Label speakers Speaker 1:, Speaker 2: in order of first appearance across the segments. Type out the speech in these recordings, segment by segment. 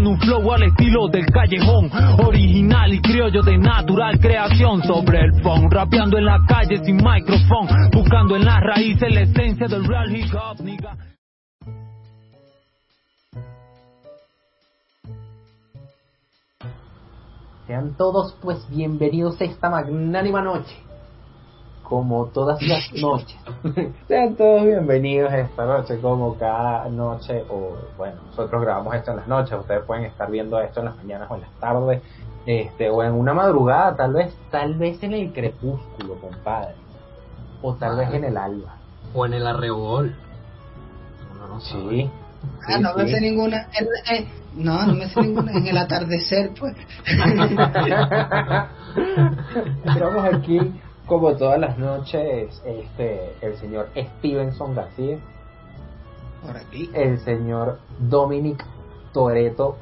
Speaker 1: con un flow al estilo del callejón. Original y criollo de natural creación sobre el phone. Rapeando en la calle sin micrófono. Buscando en las raíces la esencia del real hip hop, nigga.
Speaker 2: Sean todos pues bienvenidos a esta magnánima noche. Como todas las noches. Sean todos bienvenidos a esta noche, como cada noche, o bueno, nosotros grabamos esto en las noches, ustedes pueden estar viendo esto en las mañanas o en las tardes, este, o en una madrugada, tal vez, tal vez en el crepúsculo, compadre. O tal vez en el alba.
Speaker 3: O en el arrebol.
Speaker 2: Uno no sí.
Speaker 4: Ah, no me sé ninguna. Eh, no, no me sé ninguna. En el atardecer, pues.
Speaker 2: Estamos aquí, como todas las noches, este, el señor Stevenson García.
Speaker 4: Por aquí.
Speaker 2: El señor Dominic Toreto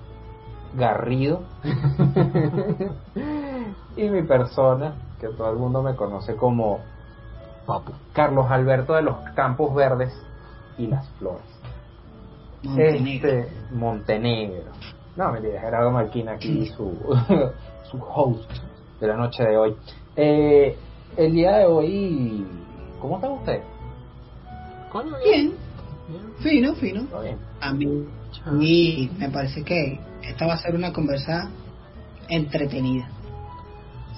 Speaker 2: Garrido. y mi persona, que todo el mundo me conoce como
Speaker 3: Papu.
Speaker 2: Carlos Alberto de los Campos Verdes y las Flores.
Speaker 4: Montenegro.
Speaker 2: Este, Montenegro. No, mentira, Gerardo Marquina aquí, su, su host de la noche de hoy. Eh, el día de hoy, ¿cómo están ustedes?
Speaker 3: Coño,
Speaker 4: Bien,
Speaker 3: Bien.
Speaker 4: fino, fino.
Speaker 2: ¿Todo bien?
Speaker 4: A mí, y me parece que esta va a ser una conversa entretenida.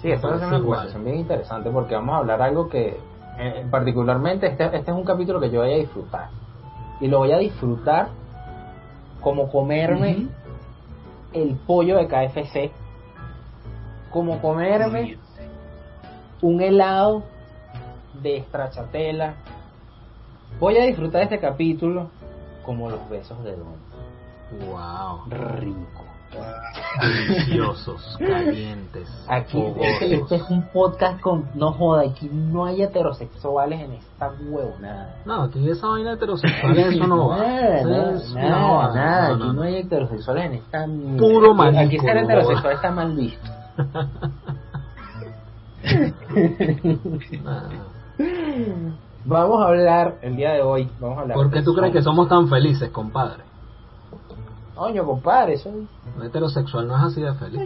Speaker 2: Sí, esto va a ser una conversación bien interesante porque vamos a hablar algo que, eh, particularmente, este, este es un capítulo que yo voy a disfrutar. Y lo voy a disfrutar como comerme el pollo de KFC, como comerme un helado de estrachatela. Voy a disfrutar este capítulo como los besos de Don.
Speaker 3: Wow.
Speaker 2: Rico.
Speaker 3: Deliciosos, calientes,
Speaker 2: Aquí este es un podcast con no joda, aquí no hay heterosexuales en esta huevonada.
Speaker 3: No, aquí esa vaina heterosexual, eso no va.
Speaker 2: Nada, nada,
Speaker 3: no va.
Speaker 2: nada,
Speaker 3: No,
Speaker 2: aquí
Speaker 3: no,
Speaker 2: hay heterosexuales en esta.
Speaker 3: Puro
Speaker 2: Aquí- Aquí ser heterosexual está mal visto. Vamos a hablar el día de hoy, vamos a hablar.
Speaker 3: ¿Por qué tú crees que somos tan felices, compadre?
Speaker 2: Coño, compadre, eso
Speaker 3: Un heterosexual no es así de feliz.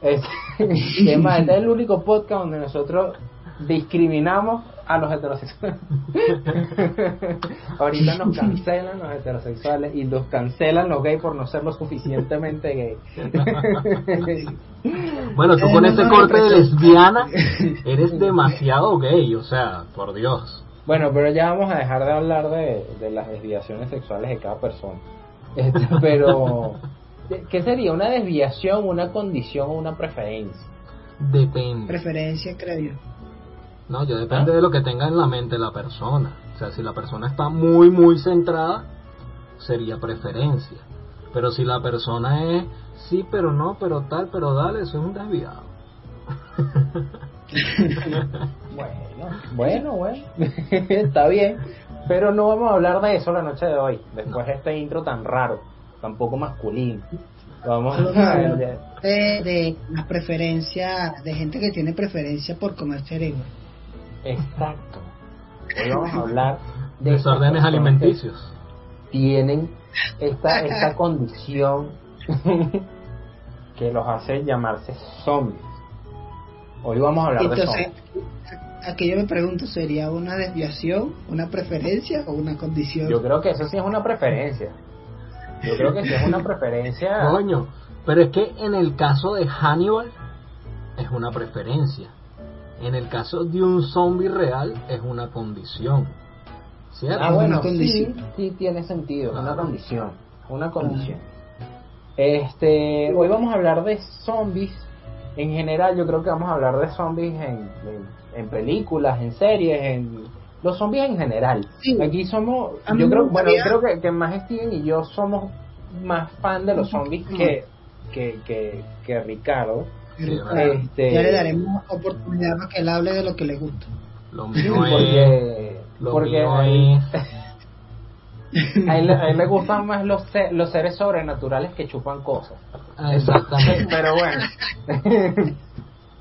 Speaker 2: es, es más, este es el único podcast donde nosotros discriminamos a los heterosexuales. Ahorita nos cancelan los heterosexuales y los cancelan los gays por no ser lo suficientemente gay.
Speaker 3: Bueno, tú con ese
Speaker 4: no,
Speaker 3: corte de lesbiana eres demasiado gay, o sea, por Dios.
Speaker 2: Bueno, pero ya vamos a dejar de hablar de, de las desviaciones sexuales de cada persona. Este, pero, ¿qué sería? ¿Una desviación, una condición o una preferencia?
Speaker 3: Depende.
Speaker 4: Preferencia, creo yo.
Speaker 3: No, yo depende de lo que tenga en la mente la persona. O sea, si la persona está muy, muy centrada, sería preferencia. Pero si la persona es sí, pero no, pero tal, pero dale, eso es un desviado.
Speaker 2: Bueno, bueno, bueno, está bien. Pero no vamos a hablar de eso la noche de hoy, después de este intro tan raro, tan poco masculino. Vamos a
Speaker 4: de, de la preferencia, de gente que tiene preferencia por comer cerebro.
Speaker 2: Exacto. Hoy vamos a hablar de
Speaker 3: Desórdenes alimenticios.
Speaker 2: Tienen esta, esta condición que los hace llamarse zombies. Hoy vamos a hablar de zombies.
Speaker 4: aquí yo me pregunto, ¿sería una desviación, una preferencia o una condición?
Speaker 2: Yo creo que eso sí es una preferencia. Yo creo que sí es una preferencia.
Speaker 3: Coño, pero es que en el caso de Hannibal es una preferencia. En el caso de un zombie real es una condición. ¿Cierto?
Speaker 2: Ah, bueno,
Speaker 4: condición.
Speaker 2: sí, sí tiene sentido, una condición, una condición. Este, hoy vamos a hablar de zombies. En general, yo creo que vamos a hablar de zombies en, en, en películas, en series, en los zombies en general.
Speaker 4: Sí.
Speaker 2: Aquí somos,
Speaker 4: A
Speaker 2: yo creo, bueno, creo que, que más Steven y yo somos más fan de los zombies que, que, que, que Ricardo.
Speaker 3: ¿Verdad?
Speaker 2: Este-
Speaker 4: Ya le daremos oportunidad para que él hable de lo que le gusta.
Speaker 3: Lo
Speaker 2: Sí,
Speaker 3: mío es...
Speaker 2: porque,
Speaker 3: Lo
Speaker 2: porque
Speaker 3: mío
Speaker 2: a él-
Speaker 3: es...
Speaker 2: A él, a él le gustan más los, los seres sobrenaturales que chupan cosas.
Speaker 3: Ah, Exactamente.
Speaker 2: Pero bueno.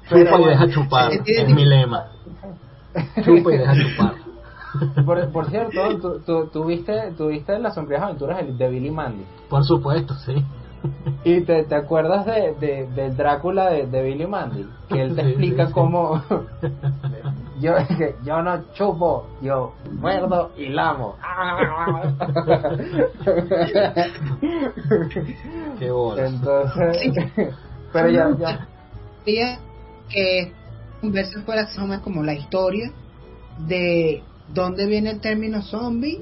Speaker 3: Chupa y deja chupar, es mi lema. Chupa y deja chupar.
Speaker 2: Por, por cierto, ¿tú, tú, tú viste, tú viste las sombrías aventuras de- de Billy Mandy.
Speaker 3: Por supuesto, sí.
Speaker 2: ¿Y te, te acuerdas de, de, del Drácula de, de Billy Mandy? Que él te
Speaker 3: Sí,
Speaker 2: explica
Speaker 3: sí, sí.
Speaker 2: cómo... yo, yo no chupo, yo muerdo y lamo.
Speaker 3: Qué bola.
Speaker 2: Entonces... Pero ya, ya...
Speaker 4: Quería que conversa fuera más como la historia de dónde viene el término zombie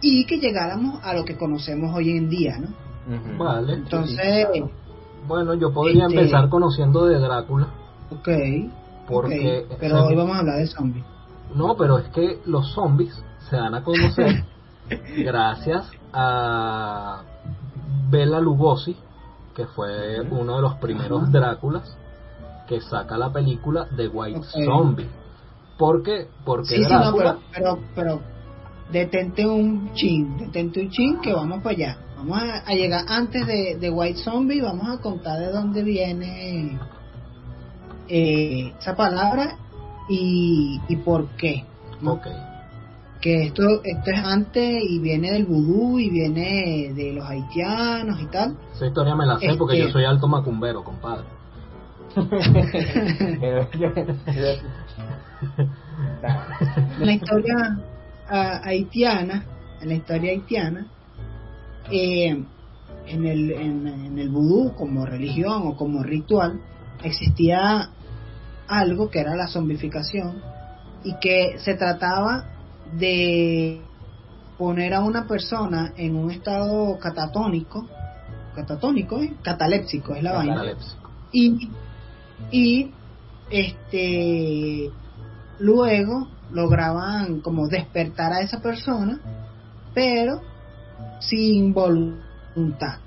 Speaker 4: y que llegáramos a lo que conocemos hoy en día, ¿no?
Speaker 3: Vale.
Speaker 4: Entonces,
Speaker 3: Bueno, yo podría
Speaker 4: Este-
Speaker 3: empezar conociendo de Drácula.
Speaker 4: ok.
Speaker 3: Porque.
Speaker 4: pero hoy vamos a hablar de zombies.
Speaker 3: No, pero es que los zombies se dan a conocer gracias a Bela Lugosi, que fue uno de los primeros Dráculas que saca la película The White. Zombie. ¿Por qué? Porque
Speaker 4: Sí, sí, no, pero, pero detente un chin, detente un chin que vamos para allá. Vamos a, a llegar antes de, de White Zombie, vamos a contar de dónde viene eh, esa palabra y, y por qué. ¿no?
Speaker 3: Ok.
Speaker 4: Que esto, esto es antes y viene del vudú y viene de los haitianos y tal.
Speaker 3: Esa historia me la sé porque
Speaker 4: Este-
Speaker 3: yo soy alto macumbero, compadre.
Speaker 4: la historia ah, haitiana, en la historia haitiana, eh, en el en, en el vudú como religión o como ritual existía algo que era la zombificación y que se trataba de poner a una persona en un estado catatónico, catatónico, ¿eh? catalépsico es la vaina y, y este luego lograban como despertar a esa persona pero sin voluntad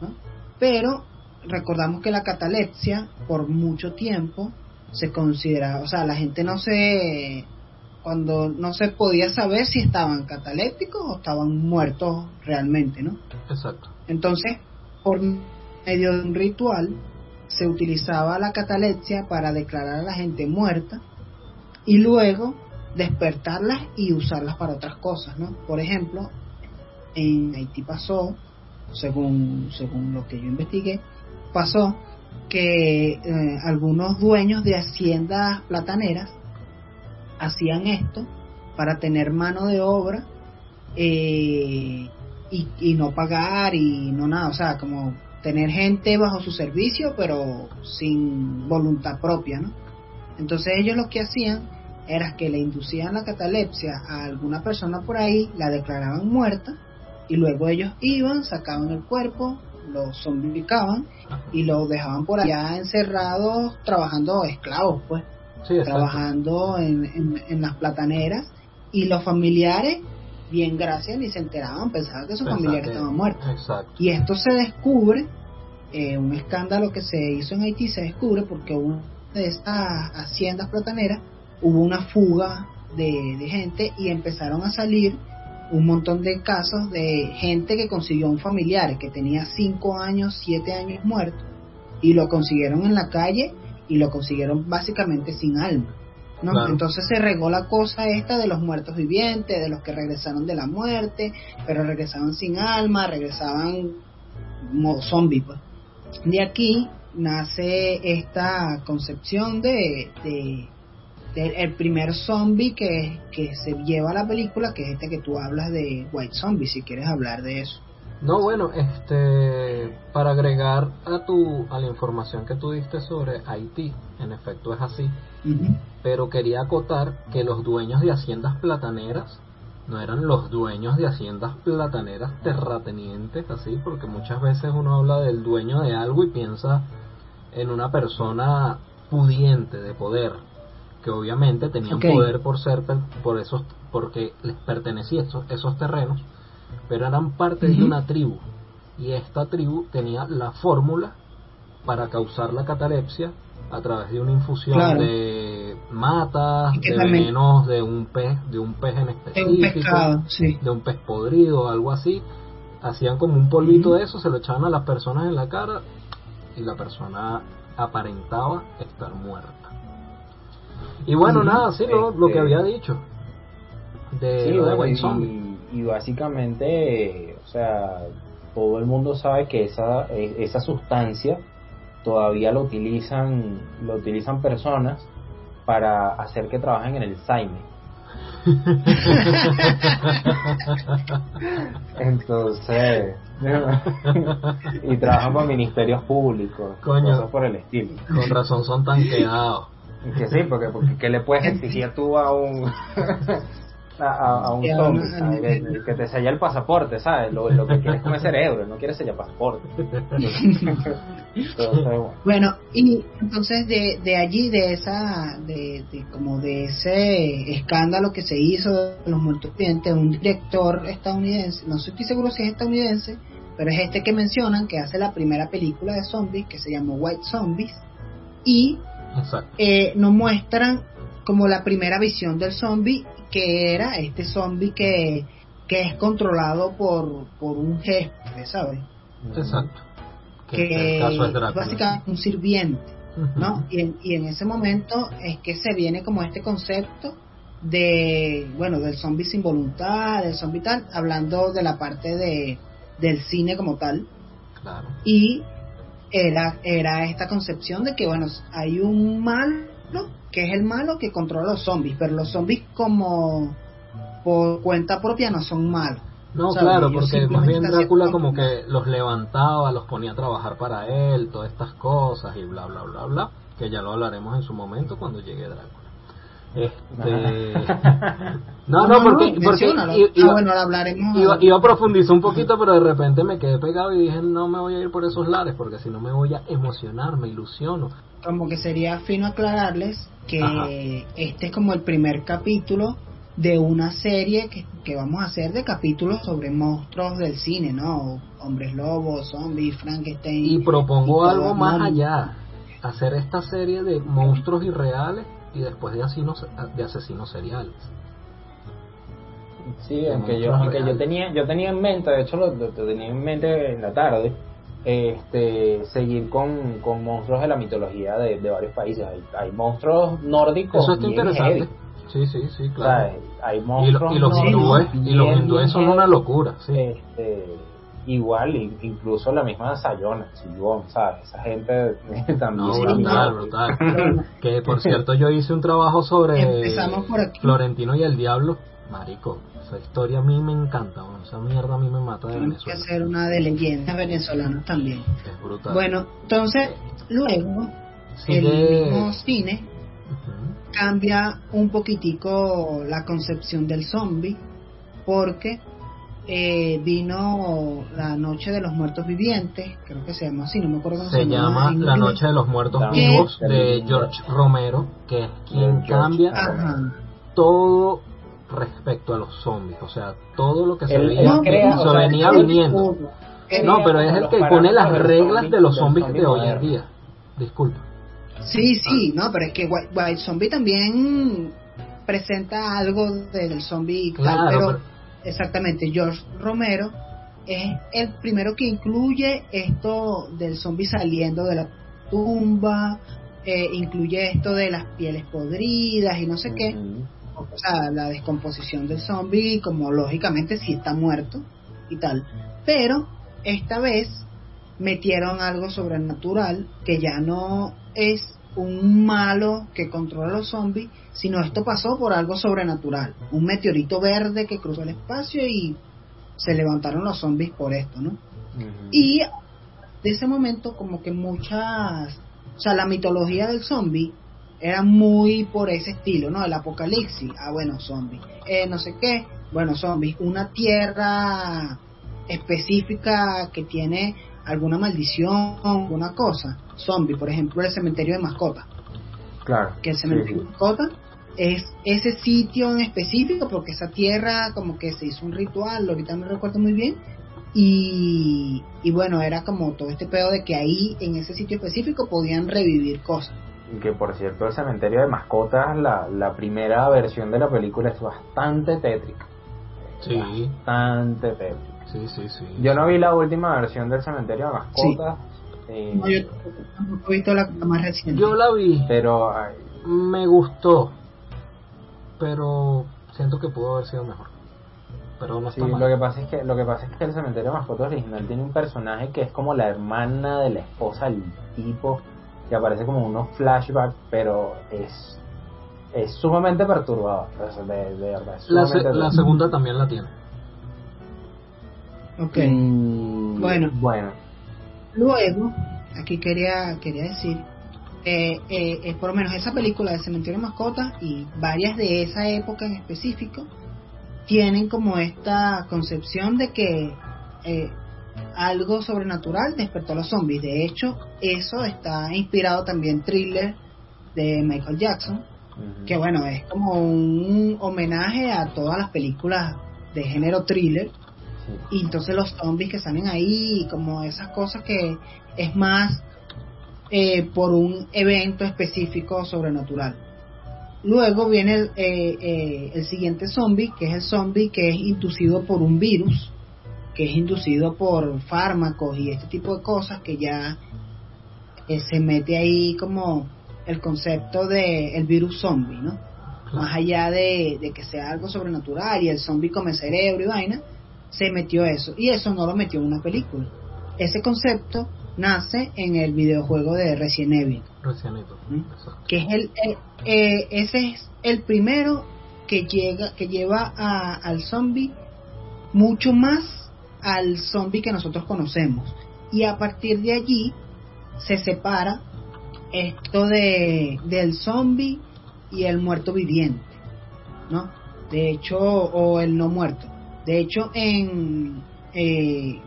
Speaker 4: ¿no? pero recordamos que la catalepsia por mucho tiempo se consideraba o sea la gente no se cuando no se podía saber si estaban catalépticos o estaban muertos realmente no
Speaker 3: Exacto.
Speaker 4: entonces, por medio de un ritual, se utilizaba la catalepsia para declarar a la gente muerta y luego despertarlas y usarlas para otras cosas, ¿no? Por ejemplo, en Haití pasó, según, según lo que yo investigué, pasó que eh, algunos dueños de haciendas plataneras hacían esto para tener mano de obra eh, y, y no pagar y no nada, o sea, como tener gente bajo su servicio pero sin voluntad propia, ¿no? Entonces ellos lo que hacían era que le inducían la catalepsia a alguna persona por ahí, la declaraban muerta y luego ellos iban, sacaban el cuerpo, lo zombificaban y lo dejaban por allá encerrados trabajando esclavos, pues
Speaker 3: Sí,
Speaker 4: trabajando en, en, en las plataneras y los familiares, bien gracias, ni se enteraban, pensaban que sus
Speaker 3: Pensaba
Speaker 4: familiares estaban muertos.
Speaker 3: Exacto.
Speaker 4: Y esto se descubre, eh, un escándalo que se hizo en Haití se descubre porque una de estas haciendas plataneras hubo una fuga de, de gente y empezaron a salir un montón de casos de gente que consiguió un familiar que tenía 5 años, 7 años muerto y lo consiguieron en la calle y lo consiguieron básicamente sin alma. ¿no?
Speaker 3: Claro.
Speaker 4: Entonces se regó la cosa esta de los muertos vivientes, de los que regresaron de la muerte, pero regresaban sin alma, regresaban modo zombie. Pues. De aquí nace esta concepción de, de, el primer zombie que, que se lleva a la película, que es este que tú hablas de White Zombie, si quieres hablar de eso.
Speaker 3: No, bueno, este, para agregar a tu, a la información que tú diste sobre Haití, en efecto es así, pero quería acotar que los dueños de haciendas plataneras no eran los dueños de haciendas plataneras terratenientes, así, porque muchas veces uno habla del dueño de algo y piensa en una persona pudiente de poder, que obviamente tenían poder por ser por esos porque les pertenecían esos, esos terrenos, pero eran parte de una tribu y esta tribu tenía la fórmula para causar la catalepsia a través de una infusión
Speaker 4: Claro.
Speaker 3: de matas, de
Speaker 4: también-
Speaker 3: venenos de un pez, de un pez en
Speaker 4: Es
Speaker 3: específico,
Speaker 4: un pescado, sí.
Speaker 3: de un pez podrido, algo así. Hacían como un polvito de eso, se lo echaban a las personas en la cara y la persona aparentaba estar muerta. Y bueno, nada, sí, lo, lo que
Speaker 2: Este-
Speaker 3: había dicho. de,
Speaker 2: Sí,
Speaker 3: lo de White
Speaker 2: y básicamente, o sea, todo el mundo sabe que esa, e- esa sustancia todavía lo utilizan, lo utilizan personas para hacer que trabajen en el Saime. Entonces, y trabajan para ministerios públicos,
Speaker 3: Coño.
Speaker 2: cosas por el estilo.
Speaker 3: Con razón son tan quedados.
Speaker 2: Que sí, porque, porque ¿qué le puedes exigir tú a un a, un
Speaker 4: a
Speaker 2: zombie? Que, que te sella el pasaporte, ¿sabes? Lo, lo que quieres es comer cerebro, no quieres sellar pasaporte. Entonces, bueno.
Speaker 4: Bueno, y entonces de, de allí, de esa, de, de como de ese escándalo que se hizo de los muertos vivientes, un director estadounidense, no estoy seguro si es estadounidense, pero es este que mencionan, que hace la primera película de zombies, que se llamó White Zombies, y. eh, nos muestran como la primera visión del zombie, que era este zombie que, que es controlado por, por un jefe, ¿sabes?
Speaker 3: Exacto. Que,
Speaker 4: Que
Speaker 3: en el caso es
Speaker 4: básicamente un sirviente. Y en, y en ese momento es que se viene como este concepto de, bueno, del zombie sin voluntad, del zombie tal, hablando de la parte de, del cine como tal,
Speaker 3: Claro.
Speaker 4: y era, era esta concepción de que, bueno, hay un malo, que es el malo que controla los zombies, pero los zombies como por cuenta propia no son malos.
Speaker 3: No,
Speaker 4: ¿sabes?
Speaker 3: claro,
Speaker 4: Ellos
Speaker 3: porque más bien Drácula como que los levantaba, los ponía a trabajar para él, todas estas cosas y bla, bla, bla, bla, que ya lo hablaremos en su momento cuando llegue Drácula. Este... No, no, porque, porque
Speaker 4: Ah,
Speaker 3: iba,
Speaker 4: bueno, lo hablaremos.
Speaker 3: iba, iba a profundizar un poquito, pero de repente me quedé pegado y dije, no me voy a ir por esos lares, porque si no me voy a emocionar, me ilusiono.
Speaker 4: como que sería fino aclararles que
Speaker 3: Ajá.
Speaker 4: este es como el primer capítulo de una serie que, que vamos a hacer de capítulos sobre monstruos del cine, ¿no? Hombres lobos, zombies, Frankenstein.
Speaker 3: Y propongo
Speaker 4: y
Speaker 3: algo más allá, hacer esta serie de monstruos irreales y después de asesinos, de asesinos seriales.
Speaker 2: Sí, aunque yo, aunque yo tenía, yo tenía en mente, de hecho lo, lo tenía en mente en la tarde, este, seguir con, con monstruos de la mitología de, de varios países. Hay, hay monstruos nórdicos.
Speaker 3: Eso está interesante.
Speaker 2: heavy,
Speaker 3: Sí, sí, sí,
Speaker 2: o sea,
Speaker 3: claro.
Speaker 2: hay
Speaker 3: Y, lo-
Speaker 2: monstruos
Speaker 3: y los hindúes, y los hindúes son una locura, sí.
Speaker 2: Este, igual, incluso la misma Sayona, Sibón, ¿sabes? Esa gente también.
Speaker 3: No,
Speaker 4: Sí,
Speaker 3: brutal, brutal. Que por cierto yo hice un trabajo sobre
Speaker 4: Empezamos por aquí.
Speaker 3: Florentino y el Diablo. Marico, esa historia a mí me encanta, weón. esa mierda a mí me mata de
Speaker 4: tenemos que
Speaker 3: Venezuela.
Speaker 4: hacer una de leyendas venezolanas también.
Speaker 3: Es brutal.
Speaker 4: Bueno, entonces, luego, el
Speaker 3: Sigue-
Speaker 4: mismo cine
Speaker 3: Ujú.
Speaker 4: cambia un poquitico la concepción del zombie porque eh, vino la noche de los muertos vivientes creo que se llama así no me acuerdo cómo se,
Speaker 3: Se llama La. Noche de los Muertos
Speaker 2: ¿Qué?
Speaker 3: Vivos de George Romero, que es quien
Speaker 2: George.
Speaker 3: cambia
Speaker 4: Ajá.
Speaker 3: todo respecto a los zombies, o sea, todo lo que se
Speaker 2: Él-
Speaker 3: veía
Speaker 4: él
Speaker 2: crea,
Speaker 3: se
Speaker 2: o sea,
Speaker 3: venía viniendo. No, pero es el que pone las reglas de los zombies
Speaker 2: zombie
Speaker 3: de hoy en día. Disculpa.
Speaker 4: sí sí no pero es que White, White Zombie también presenta algo del zombie y tal,
Speaker 3: Claro,
Speaker 4: pero,
Speaker 3: pero-
Speaker 4: exactamente George Romero es el primero que incluye esto del zombie saliendo de la tumba eh, incluye esto de las pieles podridas y no sé qué o sea, la descomposición del zombie, como lógicamente si está muerto y tal. Pero esta vez metieron algo sobrenatural que ya no es un malo que controla a los zombies, sino esto pasó por algo sobrenatural. Un meteorito verde que cruzó el espacio y se levantaron los zombies por esto, ¿no? Y de ese momento como que muchas, o sea, la mitología del zombie era muy por ese estilo, ¿no? El apocalipsis, ah, bueno, zombies. Eh, no sé qué, bueno, zombies. Una tierra específica que tiene alguna maldición, alguna cosa. Zombie, por ejemplo, el cementerio de mascotas.
Speaker 2: Claro.
Speaker 4: Que el
Speaker 2: sí,
Speaker 4: cementerio
Speaker 2: sí.
Speaker 4: de mascotas es ese sitio en específico, porque esa tierra como que se hizo un ritual, ahorita no recuerdo muy bien, y, y bueno, era como todo este pedo de que ahí, en ese sitio específico, podían revivir cosas.
Speaker 2: Que por cierto, el cementerio de mascotas, la, la primera versión de la película es bastante tétrica.
Speaker 3: Sí,
Speaker 2: Bastante tétrica.
Speaker 3: sí, sí, sí.
Speaker 2: Yo no vi la última versión del cementerio de mascotas. eh,
Speaker 4: No, yo tampoco he visto la, la más reciente.
Speaker 3: Yo la vi,
Speaker 2: pero ay,
Speaker 3: me gustó, pero siento que pudo haber sido mejor. Pero no
Speaker 2: Sí,
Speaker 3: mal.
Speaker 2: lo que pasa es que lo que pasa es que el cementerio de mascotas original tiene un personaje que es como la hermana de la esposa del tipo que aparece como unos flashbacks, pero es es sumamente perturbador, de, de verdad.
Speaker 3: la, se-
Speaker 2: sumamente
Speaker 3: la segunda también la tiene.
Speaker 4: Ok. Bueno.
Speaker 2: bueno,
Speaker 4: Luego, aquí quería, quería decir, eh, eh, eh, por lo menos esa película de Cementerio de Mascotas y varias de esa época en específico tienen como esta concepción de que eh, algo sobrenatural despertó a los zombies. De hecho, eso está inspirado también thriller de Michael Jackson, que bueno, es como un homenaje a todas las películas de género thriller
Speaker 2: Sí.
Speaker 4: y entonces los zombies que salen ahí como esas cosas que es más eh, por un evento específico sobrenatural luego viene el, eh, eh, el siguiente zombie que es el zombie que es inducido por un virus que es inducido por fármacos y este tipo de cosas que ya eh, se mete ahí como el concepto de el virus zombie no más allá de, de que sea algo sobrenatural y el zombie come cerebro y vaina, se metió eso. Y eso no lo metió en una película. Ese concepto nace en el videojuego de Resident Evil,
Speaker 3: Recién Evil,
Speaker 4: ¿Mm? que es el, eh, eh, ese es el primero que llega, que lleva a- al zombie mucho más al zombie que nosotros conocemos. Y a partir de allí se separa esto de del zombie y el muerto viviente, ¿no? De hecho, o el no muerto. De hecho, en eh,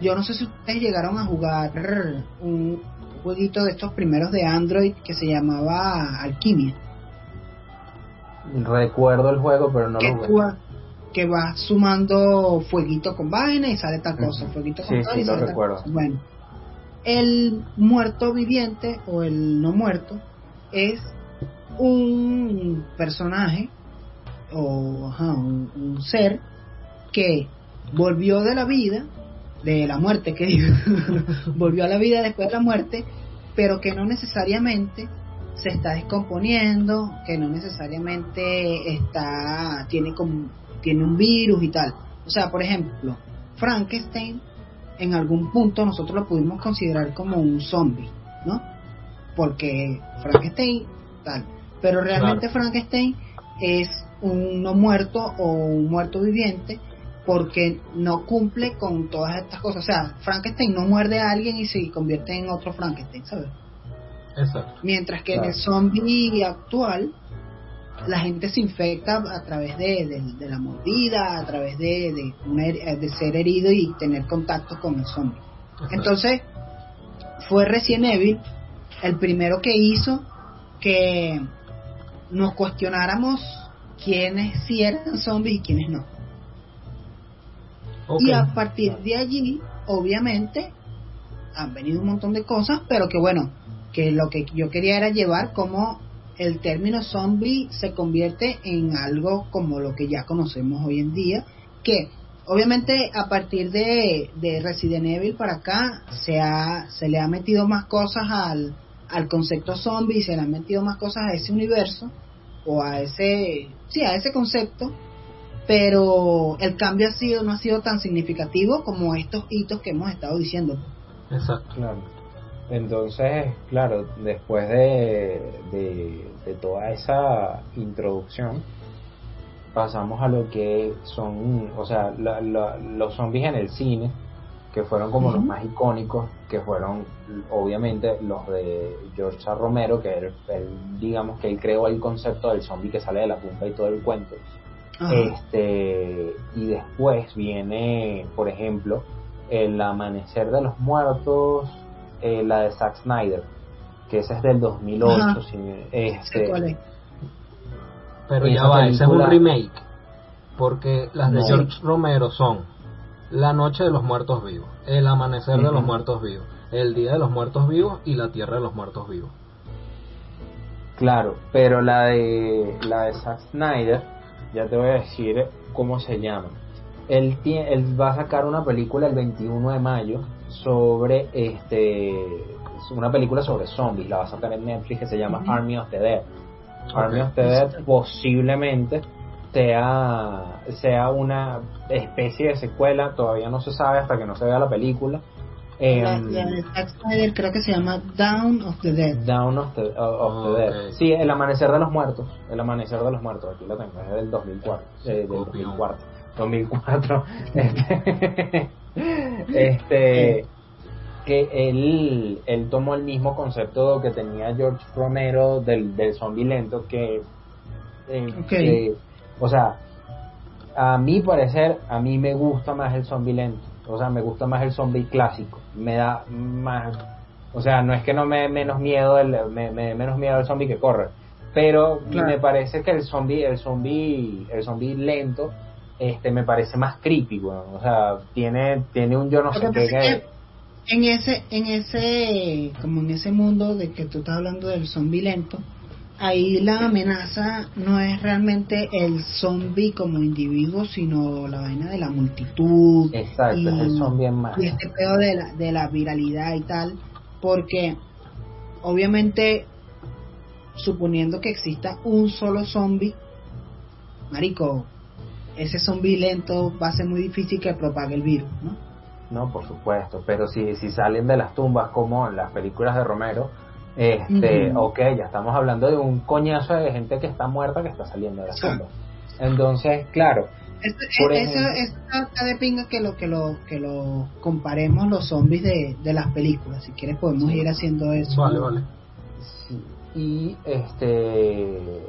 Speaker 4: yo no sé si ustedes llegaron a jugar un jueguito de estos primeros de Android que se llamaba Alquimia,
Speaker 2: Recuerdo el juego, pero no lo jugué.
Speaker 4: que vas sumando fueguito con vaina y sale tal cosa, fueguito con
Speaker 2: Sí,
Speaker 4: tal
Speaker 2: sí,
Speaker 4: y
Speaker 2: lo
Speaker 4: sale tal
Speaker 2: recuerdo.
Speaker 4: cosa. Bueno, el muerto viviente o el no muerto es un personaje o ajá, un, un ser que volvió de la vida, de la muerte que volvió a la vida después de la muerte, pero que no necesariamente se está descomponiendo, que no necesariamente está tiene como tiene un virus y tal. O sea, por ejemplo, Frankenstein en algún punto nosotros lo pudimos considerar como un zombie, ¿no? Porque Frankenstein tal, pero realmente Frankenstein es un no muerto o un muerto viviente porque no cumple con todas estas cosas. O sea, Frankenstein no muerde a alguien y se convierte en otro Frankenstein, ¿sabes?
Speaker 3: Exacto.
Speaker 4: Mientras que en el zombie actual, la gente se infecta a través de, de- de la mordida, a través de, de, una her- de ser herido y tener contacto con el zombie.
Speaker 3: exacto.
Speaker 4: Entonces, fue Resident Evil el primero que hizo que nos cuestionáramos quiénes sí eran zombies y quiénes no. Y a partir de allí, obviamente, han venido un montón de cosas, pero que bueno, que lo que yo quería era llevar como el término zombie se convierte en algo como lo que ya conocemos hoy en día, que obviamente a partir de, de Resident Evil para acá se, ha, se le ha metido más cosas al, al concepto zombie, se le han metido más cosas a ese universo o a ese, sí, a ese concepto, pero el cambio ha sido no ha sido tan significativo como estos hitos que hemos estado diciendo.
Speaker 3: Exacto.
Speaker 2: Claro. Entonces, claro, después de, de, de toda esa introducción, pasamos a lo que son, o sea, la- la- los zombies en el cine, que fueron como los más icónicos, que fueron obviamente los de George A. Romero, que él, él, digamos que él creó el concepto del zombie que sale de la punta y todo el cuento. Este, y después viene, por ejemplo, El Amanecer de los Muertos, eh, la de Zack Snyder, que esa es del 2008.
Speaker 4: Ajá.
Speaker 2: si- este,
Speaker 4: cuál es.
Speaker 3: Pero ya va, ese es un remake. Porque las de
Speaker 2: No.
Speaker 3: George Romero son La Noche de los Muertos Vivos, El Amanecer de los. Muertos Vivos, El Día de los Muertos Vivos y La Tierra de los Muertos Vivos.
Speaker 2: Claro, pero la de la de Zack Snyder, ya te voy a decir cómo se llama. Él, él va a sacar una película el 21 de mayo sobre este una película sobre zombies, la va a sacar en Netflix que se llama. Army of the Dead. Army of the Dead posiblemente sea, sea una especie de secuela, todavía no se sabe hasta que no se vea la película.
Speaker 4: La,
Speaker 2: Em,
Speaker 4: la de Zack Snyder creo que se llama Down of the Dead.
Speaker 2: Down of the, of the
Speaker 3: Ok.
Speaker 2: Dead. Sí, El Amanecer de los Muertos. El Amanecer de los Muertos, aquí lo tengo, es del 2004. eh, del
Speaker 3: Copión.
Speaker 2: 2004. 2004. Este, este, que él, él tomó el mismo concepto que tenía George Romero del, del zombie lento, que, eh, que- o sea, a mi parecer, a mí me gusta más el zombie lento. O sea, me gusta más el zombie clásico. Me da más. O sea, no es que no me dé menos miedo el, me, me dé menos miedo el zombie que corre. Pero
Speaker 4: Claro.
Speaker 2: me parece que el zombie, el zombie, el zombie lento, este, me parece más creepy. O sea, tiene, tiene un yo no sé qué.
Speaker 4: que en ese, en ese, como en ese mundo de que tú estás hablando del zombie lento, ahí la amenaza no es realmente el zombie como individuo, sino la vaina de la multitud.
Speaker 2: Exacto, es el zombie en masa.
Speaker 4: Y este pedo de la, de la viralidad y tal, porque obviamente suponiendo que exista un solo zombie, marico, ese zombie lento va a ser muy difícil que propague el virus, ¿no?
Speaker 2: No, por supuesto, pero si, si salen de las tumbas como en las películas de Romero, este,
Speaker 4: Ujú.
Speaker 2: ok, ya estamos hablando de un coñazo de gente que está muerta que está saliendo de las
Speaker 4: Exacto.
Speaker 2: tumbas. Entonces, claro,
Speaker 4: Eso,
Speaker 2: Por ejemplo.
Speaker 4: eso está de pinga que lo que lo que lo comparemos los zombies de, de las películas. Si quieres podemos ir haciendo eso.
Speaker 3: Vale, vale.
Speaker 2: Sí, y este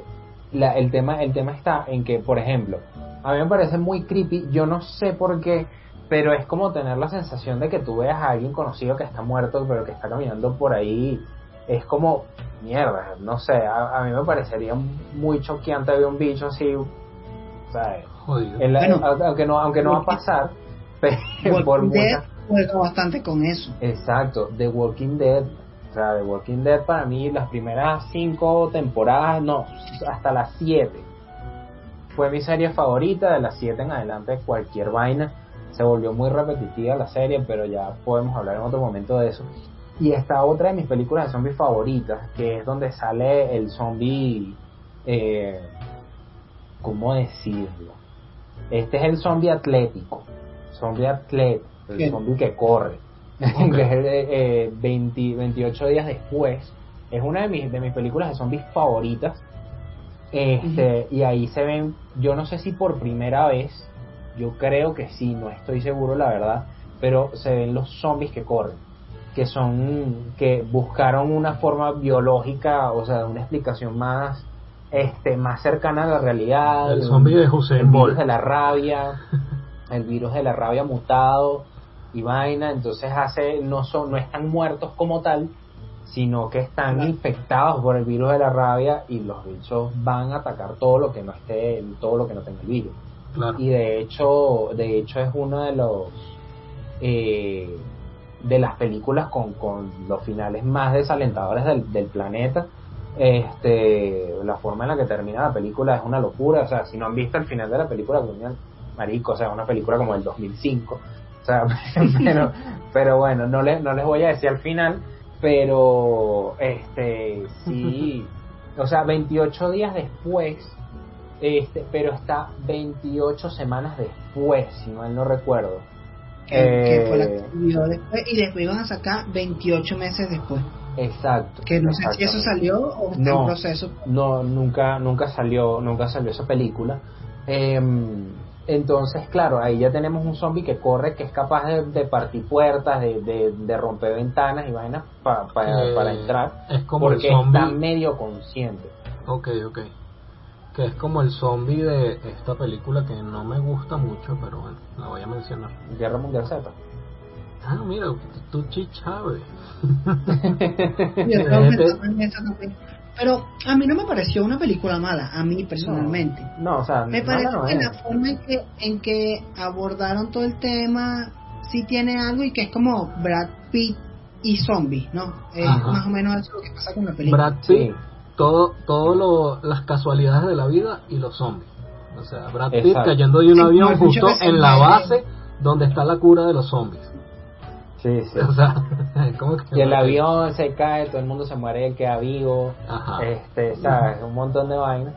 Speaker 2: la- el tema el tema está en que por ejemplo a mí me parece muy creepy yo no sé por qué pero es como tener la sensación de que tú veas a alguien conocido que está muerto pero que está caminando por ahí es como mierda no sé a, a mí me parecería muy choqueante ver un bicho así ¿sabes?
Speaker 3: Jodido.
Speaker 2: En la-
Speaker 4: Bueno,
Speaker 2: aunque no aunque no va a pasar pero por
Speaker 4: Walking Dead
Speaker 2: muchas
Speaker 4: juega bastante con eso.
Speaker 2: Exacto, The Walking Dead. O sea, The Walking Dead para mí las primeras cinco temporadas, no, hasta las siete. Fue mi serie favorita, de las siete en adelante cualquier vaina. Se volvió muy repetitiva la serie, pero ya podemos hablar en otro momento de eso. Y esta otra de mis películas de zombies favoritas, que es donde sale el zombie, eh, ¿cómo decirlo? Este es el zombie atlético, zombie atlet, el
Speaker 4: ¿Qué?
Speaker 2: zombie que corre. de, eh, 20 28 días después. Es una de mis, de mis películas de zombies favoritas. Este, Y ahí se ven, yo no sé si por primera vez, yo creo que sí, no estoy seguro la verdad, pero se ven los zombies que corren, que son, que buscaron una forma biológica, o sea, una explicación más, este, más cercana a la realidad.
Speaker 3: El zombie de
Speaker 2: el
Speaker 3: Hussein
Speaker 2: virus de la rabia, el virus de la rabia mutado y vaina, entonces hace, no son, no están muertos como tal, sino que están infectados por el virus de la rabia y los bichos van a atacar todo lo que no esté, todo lo que no tenga el virus.
Speaker 3: Claro.
Speaker 2: Y de hecho, de hecho es uno de los eh, de las películas con, con los finales más desalentadores del, del planeta. Este, la forma en la que termina la película es una locura. O sea, si no han visto el final de la película, marico, o sea, una película como el 2005. O sea, pero, pero bueno, no les, no les voy a decir al final, pero este, sí, o sea, 28 días después, este, pero está 28 semanas después, si mal no recuerdo.
Speaker 4: Que, que fue la
Speaker 2: Eh,
Speaker 4: que subió después y después iban a sacar 28 meses después.
Speaker 2: Exacto.
Speaker 4: Que no sé si eso salió o está
Speaker 2: No.
Speaker 4: en proceso.
Speaker 2: no nunca nunca salió nunca salió esa película Em, entonces claro ahí ya tenemos un zombie que corre que es capaz de, de partir puertas de, de, de romper ventanas y vainas pa- pa-
Speaker 3: Eh,
Speaker 2: para entrar
Speaker 3: Es como el
Speaker 2: porque
Speaker 3: zombie.
Speaker 2: está medio consciente
Speaker 3: Ok, ok. Que es como el zombie de esta película que no me gusta mucho, pero bueno, la voy a mencionar.
Speaker 2: Guerra Mundial Z
Speaker 3: Ah, mira, tú
Speaker 4: también. Pero a mí no me pareció una película mala, a mí personalmente.
Speaker 2: no o sea
Speaker 4: Me
Speaker 2: mala
Speaker 4: parece
Speaker 2: no
Speaker 4: que
Speaker 2: es.
Speaker 4: la forma en que, en que abordaron todo el tema sí tiene algo y que es como Brad Pitt y zombies, ¿no? Es
Speaker 3: Ajá.
Speaker 4: más o menos eso lo que pasa con la película.
Speaker 3: Brad Pitt,
Speaker 2: Sí.
Speaker 3: Todo, todo lo, las casualidades de la vida y los zombies. O sea, Brad Pitt
Speaker 2: Exacto.
Speaker 3: cayendo de un avión
Speaker 4: el
Speaker 3: justo en la base donde está la cura de los zombies.
Speaker 2: sí sí
Speaker 3: O sea, ¿cómo que
Speaker 2: y el avión se cae todo el mundo se muere él queda vivo
Speaker 3: Ajá.
Speaker 2: este sabes un montón de vainas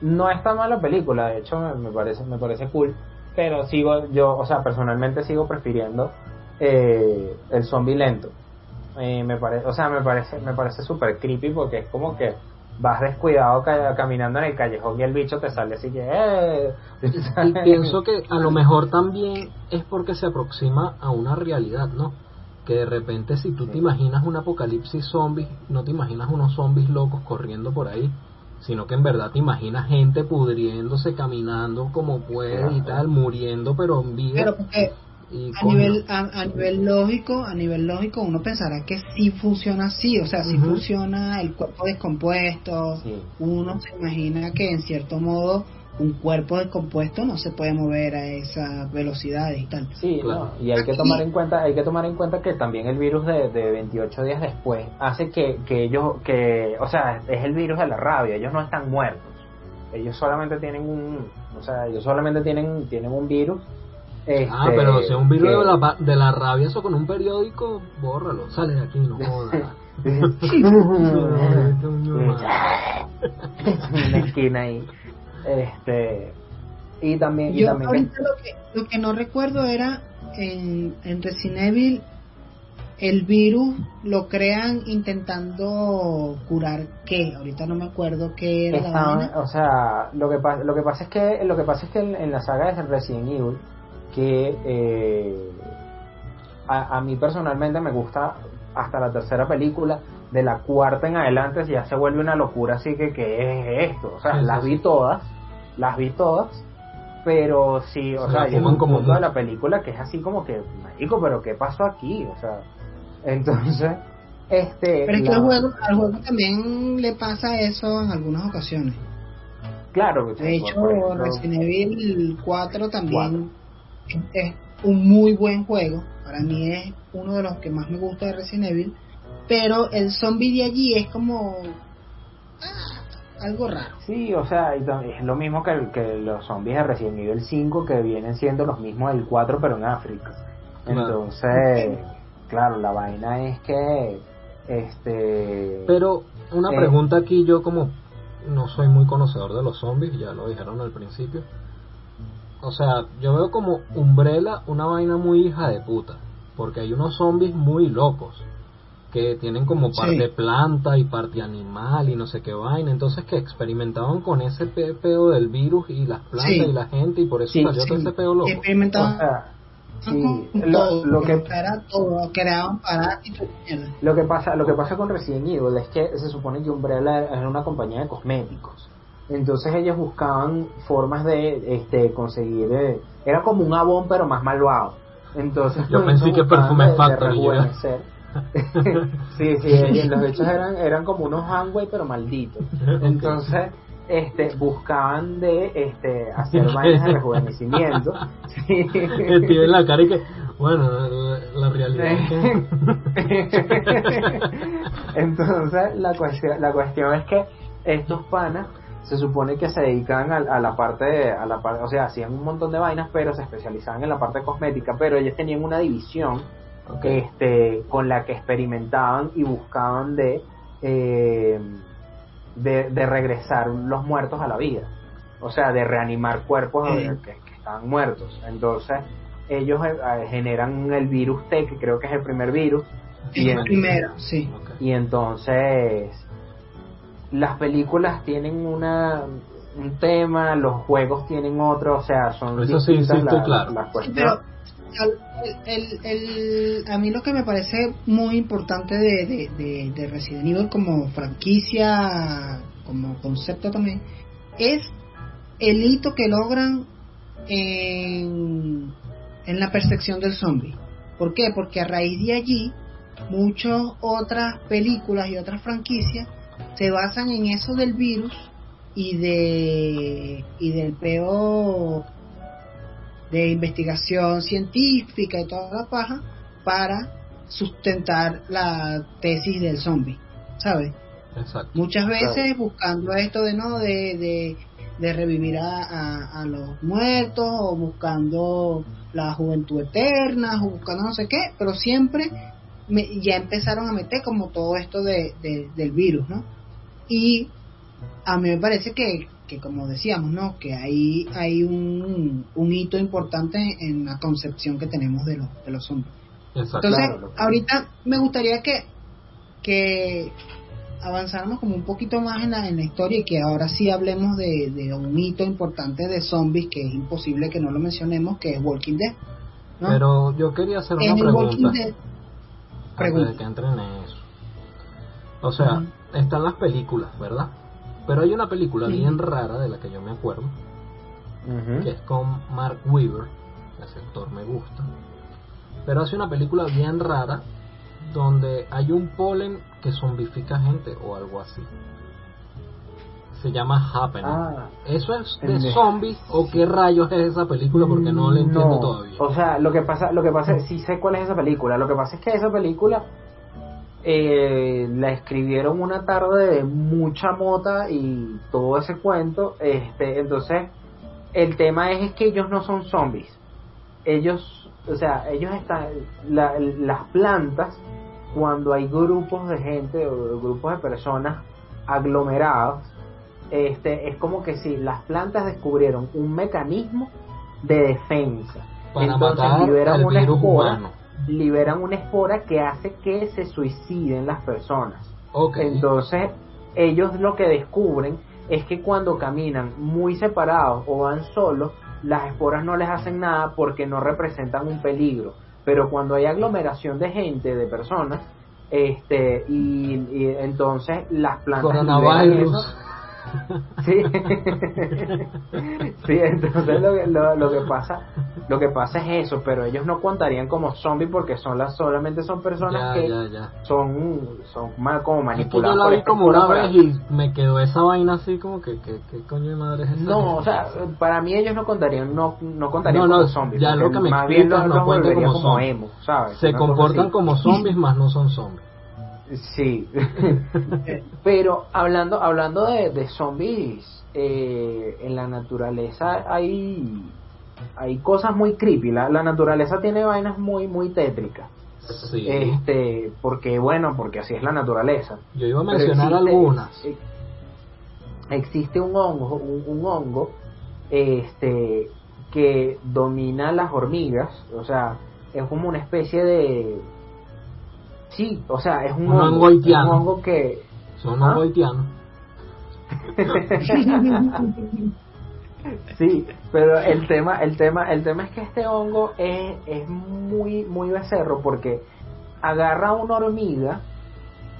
Speaker 2: no está mal la película, de hecho me, parece me parece cool, pero sigo yo, o sea, personalmente sigo prefiriendo eh, el zombie lento. Eh, me parece, o sea, me parece me parece súper creepy porque es como que vas descuidado caminando en el callejón y el bicho te sale así que eh.
Speaker 3: y pienso que a lo mejor también es porque se aproxima a una realidad no que de repente si tú te imaginas un apocalipsis zombie no te imaginas unos zombies locos corriendo por ahí sino que en verdad te imaginas gente pudriéndose caminando como puede y tal muriendo pero en vida
Speaker 4: a nivel a, nivel lógico a nivel lógico uno pensará que sí funciona así o sea sí funciona el cuerpo descompuesto. Uno se imagina que en cierto modo un cuerpo descompuesto no se puede mover a esa velocidad y tal.
Speaker 2: Sí y hay que tomar en cuenta hay que tomar en cuenta que también el virus de, de 28 días después hace que, que ellos que o sea es el virus de la rabia ellos no están muertos. Ellos solamente tienen un o sea ellos solamente tienen tienen un virus
Speaker 3: ah, pero este, si es un virus de, la, de la rabia, eso con un periódico, bórralo, sale de aquí, no jodas.
Speaker 2: una esquina ahí. Este, y también.
Speaker 4: Yo ahorita lo que, lo que no recuerdo era en, en Resident Evil el virus lo crean intentando curar qué ahorita no me acuerdo qué era
Speaker 2: la o sea lo que pasa lo que pasa es que lo que pasa es que en, en la saga de Resident Evil que eh, a, mí personalmente me gusta hasta la tercera película, de la cuarta en adelante ya se vuelve una locura, así que ¿qué es esto? O sea, las vi todas, las vi todas, pero sí, o sea, llega un punto de la película que es así como que, marico, pero ¿qué pasó aquí? O sea, entonces, este...
Speaker 4: Pero es que al, juego, al juego también le pasa eso en algunas ocasiones.
Speaker 2: Claro,
Speaker 4: de hecho, Resident Evil 4 también es un muy buen juego. Para mí es uno de los que más me gusta de Resident Evil. Pero el zombie de allí es como ah, algo raro.
Speaker 2: Sí, o sea, es lo mismo que, que los zombies de Resident Evil 5 que vienen siendo los mismos del 4 pero en África. Entonces, claro, la vaina es que este
Speaker 3: Pero una eh, pregunta aquí yo como no soy muy conocedor de los zombies, ya lo dijeron al principio o sea, yo veo como Umbrella una vaina muy hija de puta, porque hay unos zombies muy locos que tienen como parte planta y parte animal y no sé qué vaina, entonces que experimentaban con ese peo del virus y las plantas y la gente y por eso salió todo ese peo loco.
Speaker 4: Experimentaban
Speaker 2: Sí, lo, lo que
Speaker 4: todo, creaban parásitos.
Speaker 2: Lo que pasa, lo que pasa con Resident Evil es que se supone que Umbrella es una compañía de cosméticos. Entonces ellos buscaban formas de este, conseguir, eh, era como un abón pero más malvado. Entonces
Speaker 3: yo pensé que perfume
Speaker 2: Factory sí, sí, los hechos eran eran como unos hangway pero malditos. Entonces este buscaban de este hacer vainas de rejuvenecimiento.
Speaker 3: Sí. en la cara y que bueno, la, realidad
Speaker 2: Entonces la cuestión la cuestión es que estos panas se supone que se dedican a, la parte, a la parte, o sea, hacían un montón de vainas, pero se especializaban en la parte cosmética, pero ellos tenían una división este, con la que experimentaban y buscaban de, eh, de, regresar los muertos a la vida, o sea, de reanimar cuerpos que, estaban muertos. Entonces, ellos eh, generan el virus T, que creo que es el primer virus.
Speaker 4: y el primero, sí.
Speaker 2: Y entonces las películas tienen una un tema, los juegos tienen otro, o sea, son
Speaker 3: Eso sí, claro.
Speaker 4: pero el, el, a mí lo que me parece muy importante de, de, de, Resident Evil como franquicia, como concepto también, es el hito que logran en, en la percepción del zombie. ¿Por qué? Porque a raíz de allí, muchas otras películas y otras franquicias se basan en eso del virus y de y del peo de investigación científica y toda la paja para sustentar la tesis del zombie, ¿sabes? Muchas veces buscando esto de no de, de, revivir a, a, los muertos o buscando la juventud eterna o buscando no sé qué, pero siempre ya empezaron a meter como todo esto de, del virus, ¿no? Y a mí me parece que que como decíamos, ¿no? Que ahí hay un, un hito importante en la concepción que tenemos de, los de los zombies.
Speaker 3: Exacto.
Speaker 4: Entonces,
Speaker 2: Claro,
Speaker 4: ahorita me gustaría que, que avanzáramos como un poquito más en la, en la historia y que ahora sí hablemos de, de un hito importante de zombies que es imposible que no lo mencionemos, que es Walking Dead. ¿no?
Speaker 3: Pero yo quería hacer una
Speaker 4: Walking
Speaker 3: pregunta
Speaker 4: Dead, pregunta.
Speaker 3: de que entren en eso. O sea. Están las películas, ¿verdad? Pero hay una película bien rara de la que yo me acuerdo, que es con Mark Weaver, ese actor me gusta. Pero hace una película bien rara donde hay un polen que zombifica gente o algo así. Se llama Happening.
Speaker 2: Ah,
Speaker 3: ¿Eso es de
Speaker 2: pendejo.
Speaker 3: zombies o qué rayos es esa película? Porque no la entiendo
Speaker 2: No,
Speaker 3: todavía.
Speaker 2: O sea, lo que pasa, lo que pasa, sí sé cuál es esa película. Lo que pasa es que esa película eh, la escribieron una tarde de mucha mota y todo ese cuento. Este, entonces, el tema es, es que ellos no son zombies. Ellos, o sea, ellos están, la- las plantas, cuando hay grupos de gente o grupos de personas aglomerados, este, es como que si las plantas descubrieron un mecanismo de defensa.
Speaker 3: Para
Speaker 2: Entonces
Speaker 3: matar
Speaker 2: liberan
Speaker 3: al
Speaker 2: una
Speaker 3: virus
Speaker 2: espora,
Speaker 3: humano.
Speaker 2: Liberan una espora que hace que se suiciden las personas.
Speaker 3: Ok.
Speaker 2: Entonces, ellos lo que descubren es que cuando caminan muy separados o van solos, las esporas no les hacen nada porque no representan un peligro. Pero cuando hay aglomeración de gente, de personas, este y, y entonces las plantas liberan
Speaker 3: Coronavirus.
Speaker 2: Eso. Sí. sí, entonces lo que, lo, lo que pasa lo que pasa es eso, pero ellos no contarían como zombies porque son las solamente son personas
Speaker 3: Ya,
Speaker 2: que
Speaker 3: ya, ya.
Speaker 2: son son ma- como manipuladas
Speaker 3: yo la vi como una vez y me quedó esa vaina así como que, que, que coño de madre es esa?
Speaker 2: no, o sea, para mí ellos no contarían no no contarían
Speaker 3: No, no,
Speaker 2: como zombies,
Speaker 3: ya lo que me
Speaker 2: más bien los,
Speaker 3: no
Speaker 2: los
Speaker 3: como
Speaker 2: como, emo, ¿sabes?
Speaker 3: Se comportan como zombies, más no son zombies.
Speaker 2: Sí. Pero hablando hablando de, de zombies, eh, en la naturaleza hay hay cosas muy creepy. La, la naturaleza tiene vainas muy muy tétricas.
Speaker 3: Sí.
Speaker 2: Este, porque bueno, porque así es la naturaleza.
Speaker 3: Yo iba a mencionar
Speaker 2: existe-
Speaker 3: algunas.
Speaker 2: ex- Existe un hongo, un, un hongo, este, que domina las hormigas, o sea, es como una especie de, sí, o sea, es un,
Speaker 3: Un hongo
Speaker 2: es un hongo que,
Speaker 3: Son
Speaker 2: ¿Ah?
Speaker 3: haitianos.
Speaker 2: sí, pero el tema, el tema, el tema es que este hongo es, es muy, muy becerro porque agarra a una hormiga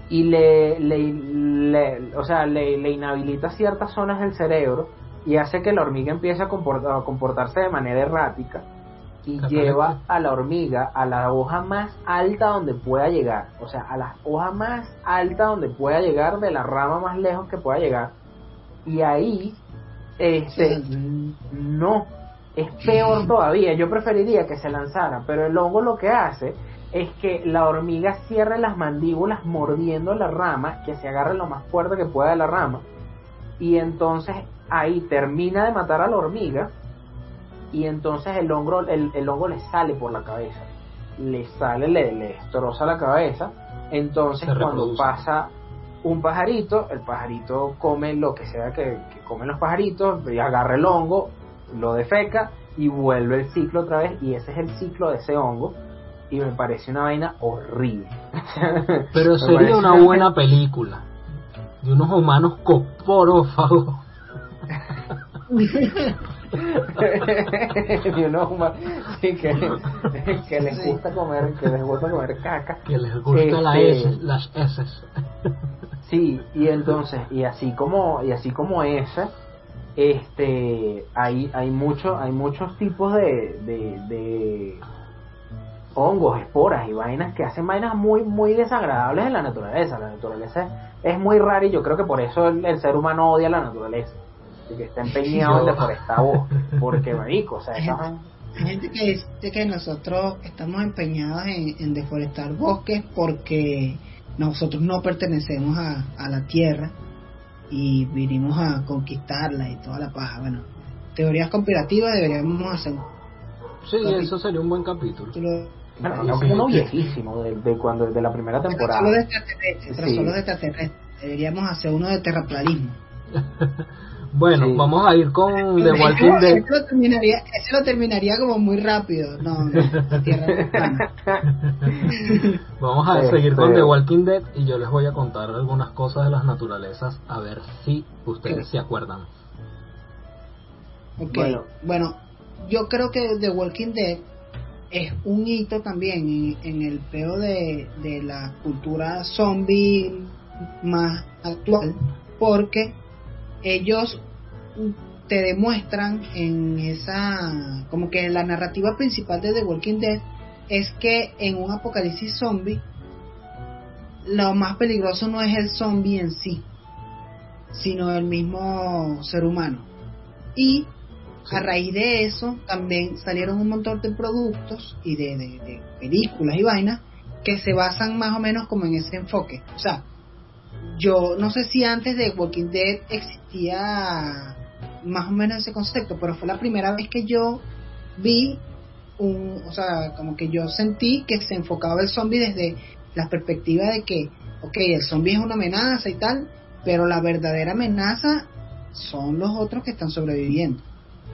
Speaker 2: y le, le, le- o sea, le, le inhabilita ciertas zonas del cerebro y hace que la hormiga empiece a, comportar- a comportarse de manera errática y lleva a la hormiga a la hoja más alta donde pueda llegar, o sea, a la hoja más alta donde pueda llegar, de la rama más lejos que pueda llegar, y ahí, este, no, es peor todavía, yo preferiría que se lanzara, pero el hongo lo que hace es que la hormiga cierre las mandíbulas mordiendo la rama, que se agarre lo más fuerte que pueda de la rama, y entonces ahí termina de matar a la hormiga, y entonces el hongo, el, el hongo le sale por la cabeza, le sale, le, le destroza la cabeza, entonces cuando pasa un pajarito, el pajarito come lo que sea que, que comen los pajaritos, y agarra el hongo, lo defeca y vuelve el ciclo otra vez, y ese es el ciclo de ese hongo, y me parece una vaina horrible.
Speaker 3: Pero sería una buena película. De unos humanos coporófagos.
Speaker 2: y sí, que, que les gusta comer que les gusta comer caca.
Speaker 3: Que les gusta la
Speaker 2: Este,
Speaker 3: S, las S.
Speaker 2: sí y entonces y así como y así como esa este hay hay mucho hay muchos tipos de, de, de hongos esporas y vainas que hacen vainas muy muy desagradables en la naturaleza. La naturaleza es muy rara y yo creo que por eso el, el ser humano odia la naturaleza y que está empeñado en
Speaker 3: Yo-
Speaker 2: deforestar bosques porque marico o sea esas vainas-
Speaker 4: Hay gente que dice que nosotros estamos empeñados en, en deforestar bosques porque nosotros no pertenecemos a, a la tierra y vinimos a conquistarla y toda la paja. Bueno, teorías conspirativas deberíamos hacer
Speaker 3: Sí, eso sería un buen capítulo.
Speaker 2: Bueno, no, uno viejísimo de, de cuando de la primera temporada.
Speaker 4: Solo de extraterrestres,
Speaker 2: Sí.
Speaker 4: solo de extraterrestres. Deberíamos hacer uno de terraplanismo.
Speaker 3: Bueno,
Speaker 2: Sí.
Speaker 3: vamos a ir con The Walking Dead.
Speaker 4: Ese lo terminaría, ese lo terminaría como muy rápido. No, no, tierra.
Speaker 3: Vamos a
Speaker 2: Este-
Speaker 3: seguir con The Walking Dead y yo les voy a contar algunas cosas de las naturalezas a ver si ustedes se acuerdan.
Speaker 4: Ok,
Speaker 2: Bueno.
Speaker 4: bueno. yo creo que The Walking Dead es un hito también en, en el peo de, de la cultura zombie más actual, porque ellos te demuestran en esa, como que la narrativa principal de The Walking Dead es que en un apocalipsis zombie, lo más peligroso no es el zombie en sí, sino el mismo ser humano. Y a raíz de eso también salieron un montón de productos y de, de- de películas y vainas que se basan más o menos como en ese enfoque. O sea, yo no sé si antes de Walking Dead existía más o menos ese concepto, pero fue la primera vez que yo vi un, o sea, como que yo sentí que se enfocaba el zombie desde la perspectiva de que, ok, el zombie es una amenaza y tal, pero la verdadera amenaza son los otros que están sobreviviendo,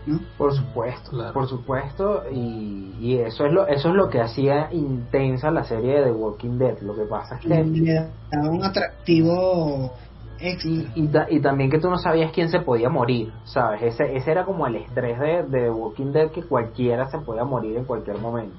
Speaker 4: ¿no?
Speaker 2: Por supuesto,
Speaker 3: Claro.
Speaker 2: por supuesto, y, y eso es lo eso es lo que hacía intensa la serie de The Walking Dead. Lo que pasa es que
Speaker 4: Le daba un atractivo.
Speaker 2: Y, y, ta- y también que tú no sabías quién se podía morir, ¿sabes? Ese ese era como el estrés de, de The Walking Dead que cualquiera se podía morir en cualquier momento.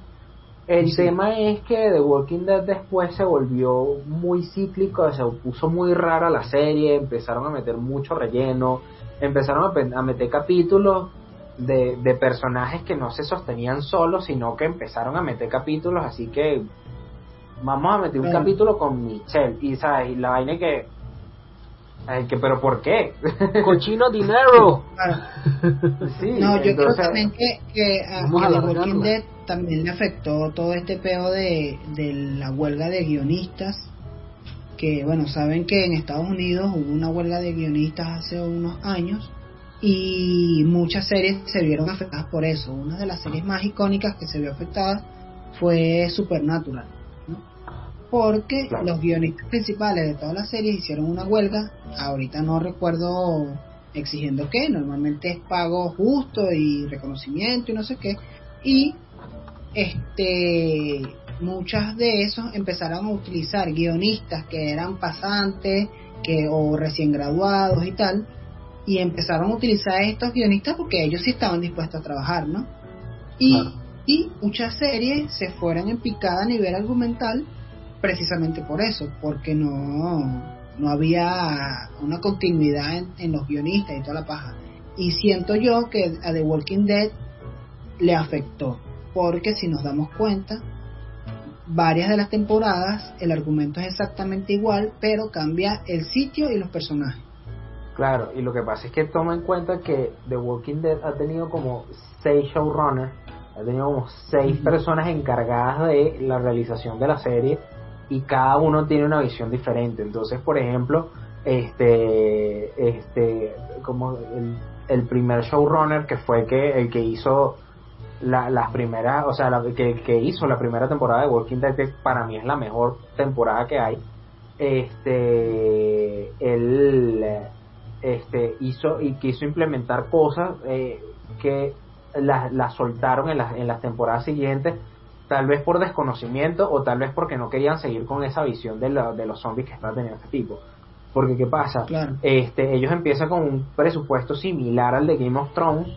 Speaker 2: El
Speaker 4: Sí.
Speaker 2: tema es que The Walking Dead después se volvió muy cíclico, se puso muy rara la serie, empezaron a meter mucho relleno, empezaron a, a meter capítulos de, de personajes que no se sostenían solos, sino que empezaron a meter capítulos, así que vamos a meter un
Speaker 4: Claro.
Speaker 2: capítulo con Michelle, y sabes, y la vaina que, ay, que pero ¿por qué?
Speaker 3: Cochino dinero.
Speaker 4: Claro.
Speaker 2: sí,
Speaker 4: No, yo creo también que, que a,
Speaker 3: a
Speaker 4: The. Walking Dead también le afectó todo este peo de, de la huelga de guionistas. Que bueno, saben que en Estados Unidos hubo una huelga de guionistas hace unos años y muchas series se vieron afectadas por eso. Una de las series más icónicas que se vio afectada fue Supernatural. Porque
Speaker 2: Claro.
Speaker 4: los guionistas principales de todas las series hicieron una huelga. Ahorita no recuerdo exigiendo qué, normalmente es pago justo y reconocimiento y no sé qué. Y este muchas de esos empezaron a utilizar guionistas que eran pasantes que o recién graduados y tal y empezaron a utilizar a estos guionistas porque ellos sí estaban dispuestos a trabajar, ¿no? Y,
Speaker 3: Claro.
Speaker 4: y muchas series se fueron en picada a nivel argumental precisamente por eso, porque no, no había una continuidad en, en los guionistas y toda la paja. Y siento yo que a The Walking Dead le afectó, porque si nos damos cuenta, varias de las temporadas el argumento es exactamente igual, pero cambia el sitio y los personajes.
Speaker 2: Claro, y lo que pasa es que toma en cuenta que The Walking Dead ha tenido como seis showrunners, ha tenido como seis personas encargadas de la realización de la serie y cada uno tiene una visión diferente. Entonces, por ejemplo, este, este, como el, primer showrunner que fue que el que hizo la, las primeras, o sea, la, que, que hizo la primera temporada de Walking Dead, que para mí es la mejor temporada que hay. Este, él este, hizo y quiso implementar cosas eh, que las las soltaron en las, en las temporadas siguientes, tal vez por desconocimiento o tal vez porque no querían seguir con esa visión de, la- de los zombies que está teniendo este tipo. Porque, ¿qué pasa?
Speaker 4: Claro.
Speaker 2: Este, ellos empiezan con un presupuesto similar al de Game of Thrones,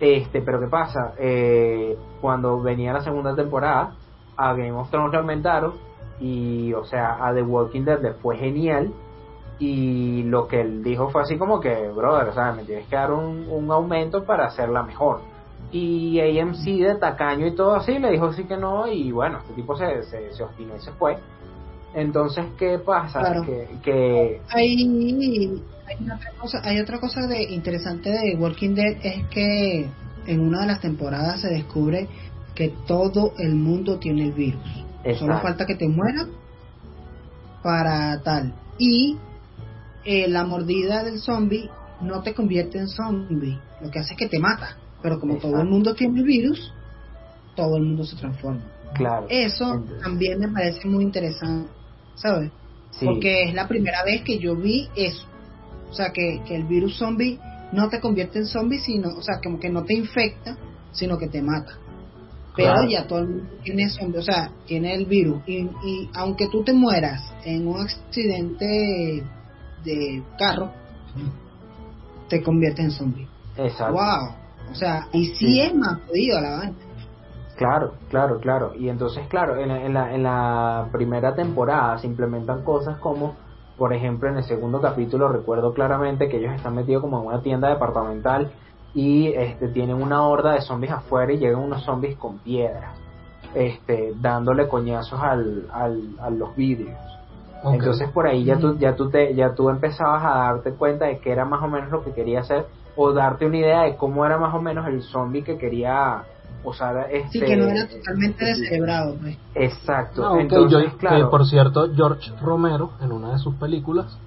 Speaker 2: este, pero ¿qué pasa? Eh, cuando venía la segunda temporada, a Game of Thrones lo aumentaron y, o sea, a The Walking Dead le fue genial y lo que él dijo fue así como que, brother, sea, me tienes que dar un, un aumento para hacerla mejor. Y AMC de tacaño y todo así le dijo así que no y bueno, este tipo se, se, se obstinó y se fue. Entonces, ¿qué pasa?
Speaker 4: Claro.
Speaker 2: Que, que
Speaker 4: Hay, hay otra cosa, hay otra cosa de interesante de Walking Dead es que en una de las temporadas se descubre que todo el mundo tiene el virus. Solo falta que te mueras para tal. Y eh, la mordida del zombie no te convierte en zombie, lo que hace es que te mata. Pero como todo el mundo tiene el virus, todo el mundo se transforma.
Speaker 2: claro.
Speaker 4: Eso
Speaker 2: Entonces,
Speaker 4: también me parece muy interesante, ¿sabes?
Speaker 2: sí.
Speaker 4: Porque es la primera vez que yo vi eso. O sea, que, que el virus zombie no te convierte en zombie, sino, o sea, como que no te infecta, sino que te mata. Pero ya todo el mundo tiene zombie, o sea, tiene el virus. Y, y aunque tú te mueras en un accidente de carro, te convierte en zombie.
Speaker 2: Exacto.
Speaker 4: Wow. O sea, y sí, es más jodido la vaina.
Speaker 2: Claro, claro, claro. Y entonces, claro, en la, en, la, en la primera temporada se implementan cosas como, por ejemplo, en el segundo capítulo recuerdo claramente que ellos están metidos como en una tienda departamental y este, tienen una horda de zombies afuera y llegan unos zombies con piedras, este, dándole coñazos al, al, a los vidrios. Entonces por ahí ya tú, ya tú te, ya tú empezabas a darte cuenta de que era más o menos lo que quería hacer o darte una idea de cómo era más o menos el zombie que quería usar este
Speaker 4: sí que no era totalmente descerebrado pues.
Speaker 2: exacto.
Speaker 3: No,
Speaker 2: entonces claro
Speaker 3: que por cierto George Romero en una de sus películas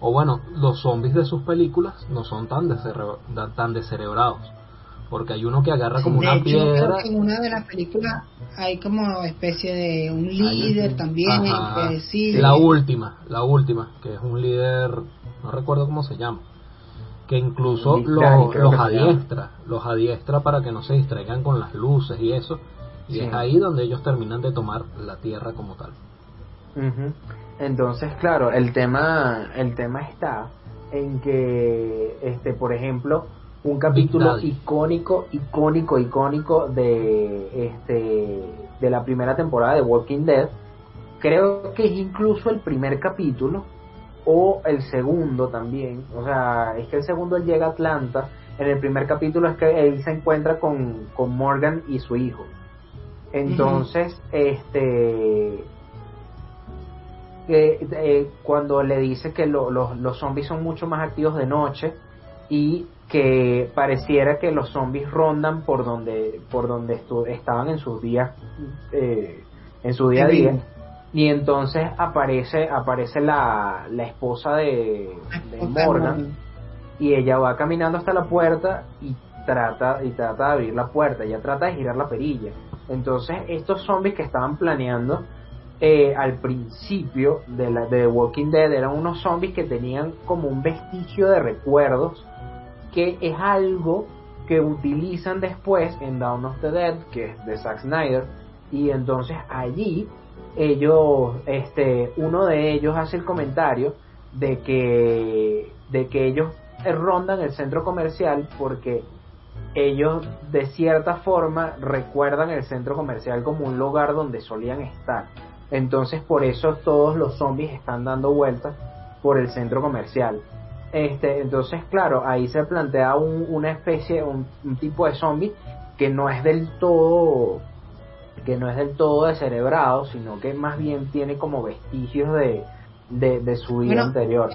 Speaker 3: o bueno los zombies de sus películas no son tan descerebra, tan descerebrados porque hay uno que agarra como
Speaker 4: de
Speaker 3: una
Speaker 4: hecho,
Speaker 3: piedra
Speaker 4: creo que en una de las películas hay como especie de un líder también
Speaker 3: Ajá.
Speaker 4: que sí.
Speaker 3: La última la última que es un líder no recuerdo cómo se llama que incluso los,
Speaker 2: que
Speaker 3: adiestra, los adiestra para que no se distraigan con las luces y eso, y
Speaker 2: Sí.
Speaker 3: es ahí donde ellos terminan de tomar la tierra como tal.
Speaker 2: Entonces, claro, el tema, el tema está en que, este, por ejemplo, un capítulo icónico, icónico, icónico de, este, de la primera temporada de Walking Dead, creo que es incluso el primer capítulo o el segundo también. O sea, es que el segundo él llega a Atlanta. En el primer capítulo es que él se encuentra con, con Morgan y su hijo. Entonces, este eh, cuando le dice que lo- los- los zombies son mucho más activos de noche y que pareciera que los zombies rondan por donde por donde estaban en sus días eh, en su día a día. Y entonces aparece aparece la, la esposa de, Morgan. Y ella va caminando hasta la puerta y trata y trata de abrir la puerta, ella trata de girar la perilla. Entonces, estos zombies que estaban planeando eh, al principio de la de The Walking Dead eran unos zombies que tenían como un vestigio de recuerdos que es algo que utilizan después en Dawn of the Dead, que es de Zack Snyder, y entonces allí ellos, este, uno de ellos hace el comentario de que, de que ellos rondan el centro comercial porque ellos de cierta forma recuerdan el centro comercial como un lugar donde solían estar. Entonces por eso todos los zombies están dando vueltas por el centro comercial. Este, entonces claro, ahí se plantea un- una especie, un, un tipo de zombie que no es del todo que no es del todo descerebrado, sino que más bien tiene como vestigios de, de, de su vida
Speaker 4: Bueno,
Speaker 2: anterior.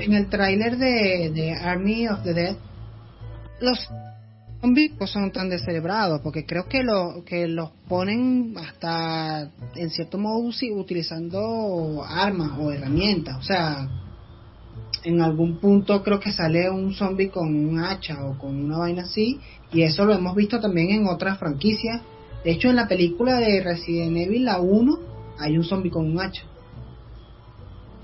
Speaker 4: En el tráiler de, de Army of the Dead, los zombies son tan descerebrados, porque creo que lo que los ponen hasta en cierto modo utilizando armas o herramientas, o sea, en algún punto creo que sale un zombie con un hacha o con una vaina así, y eso lo hemos visto también en otras franquicias. De hecho, en la película de Resident Evil, la 1, hay un zombie con un hacha.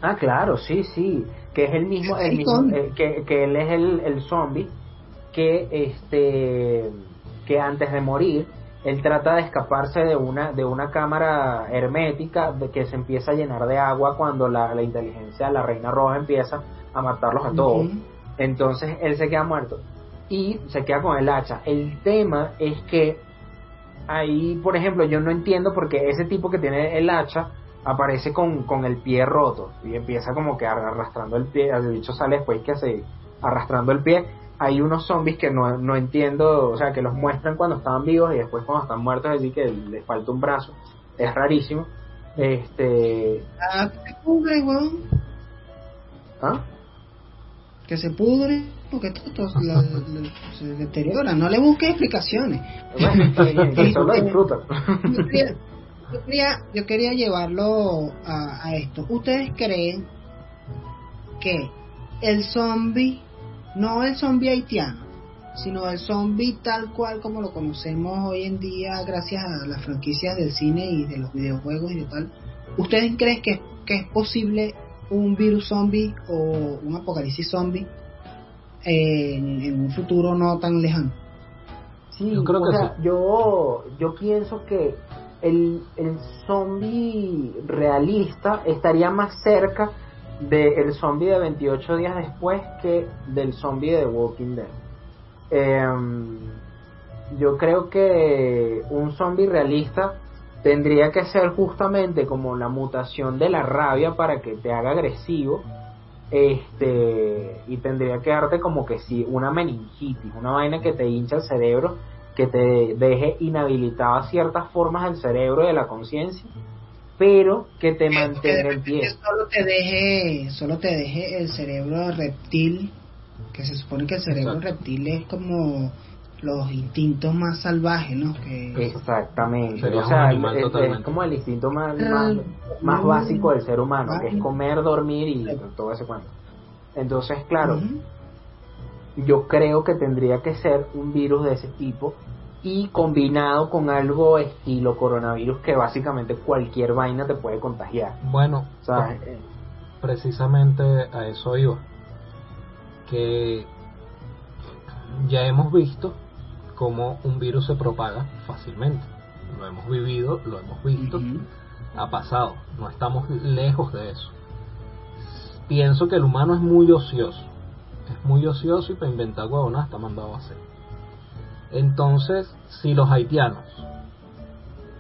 Speaker 2: Ah, claro, sí, sí, que es el mismo, el mismo eh, que, que él es el, el zombie que este que antes de morir él trata de escaparse de una de una cámara hermética de que se empieza a llenar de agua cuando la, la inteligencia la reina roja empieza a matarlos a todos. Entonces él se queda muerto y se queda con el hacha. El tema es que ahí por ejemplo yo no entiendo porque ese tipo que tiene el hacha aparece con, con el pie roto y empieza como que arrastrando el pie, el bicho sale después que hace arrastrando el pie. Hay unos zombies que no, no entiendo, o sea, que los muestran cuando estaban vivos y después cuando están muertos, así que les falta un brazo. Es rarísimo. Este.
Speaker 4: Ah, que se pudre, weón.
Speaker 2: ¿Ah?
Speaker 4: Que se pudre, porque todo la- la- se deteriora. No le busques explicaciones.
Speaker 2: Solo.
Speaker 4: Yo quería, yo quería, yo quería llevarlo a, a esto. ¿Ustedes creen que el zombie, no el zombie haitiano, sino el zombie tal cual como lo conocemos hoy en día gracias a las franquicias del cine y de los videojuegos y de tal, ¿ustedes creen que, que es posible un virus zombie o un apocalipsis zombie en, en un futuro no tan lejano.
Speaker 2: Sí,
Speaker 3: Yo creo
Speaker 2: o
Speaker 3: que
Speaker 2: sea,
Speaker 3: sí.
Speaker 2: yo, yo pienso que el, el zombie realista estaría más cerca del zombie de 28 días después que del zombie de Walking Dead. Em, yo creo que un zombie realista tendría que ser justamente como la mutación de la rabia para que te haga agresivo este y tendría que darte como que sí una meningitis una vaina que te hincha el cerebro que te deje inhabilitado a ciertas formas del cerebro y de la conciencia pero que te
Speaker 4: de
Speaker 2: mantenga en pie
Speaker 4: solo te deje, solo te deje el cerebro reptil, que se supone que el cerebro
Speaker 3: Exacto.
Speaker 4: reptil es como los instintos más salvajes, ¿no? Que
Speaker 2: exactamente
Speaker 3: Sería
Speaker 2: o sea es- como el instinto más,
Speaker 4: Ah,
Speaker 2: más, más
Speaker 4: mm,
Speaker 2: básico del ser humano que es comer dormir y todo ese cuento entonces claro yo creo que tendría que ser un virus de ese tipo y combinado con algo estilo coronavirus que básicamente cualquier vaina te puede contagiar.
Speaker 3: Bueno,
Speaker 2: O sea, eh,
Speaker 3: precisamente a eso iba. Que ya hemos visto cómo un virus se propaga fácilmente. Lo hemos vivido, lo hemos visto, ha pasado. No estamos lejos de eso. Pienso que el humano es muy ocioso. Es muy ocioso y para inventar huevonas está mandado a hacer. Entonces, si los haitianos,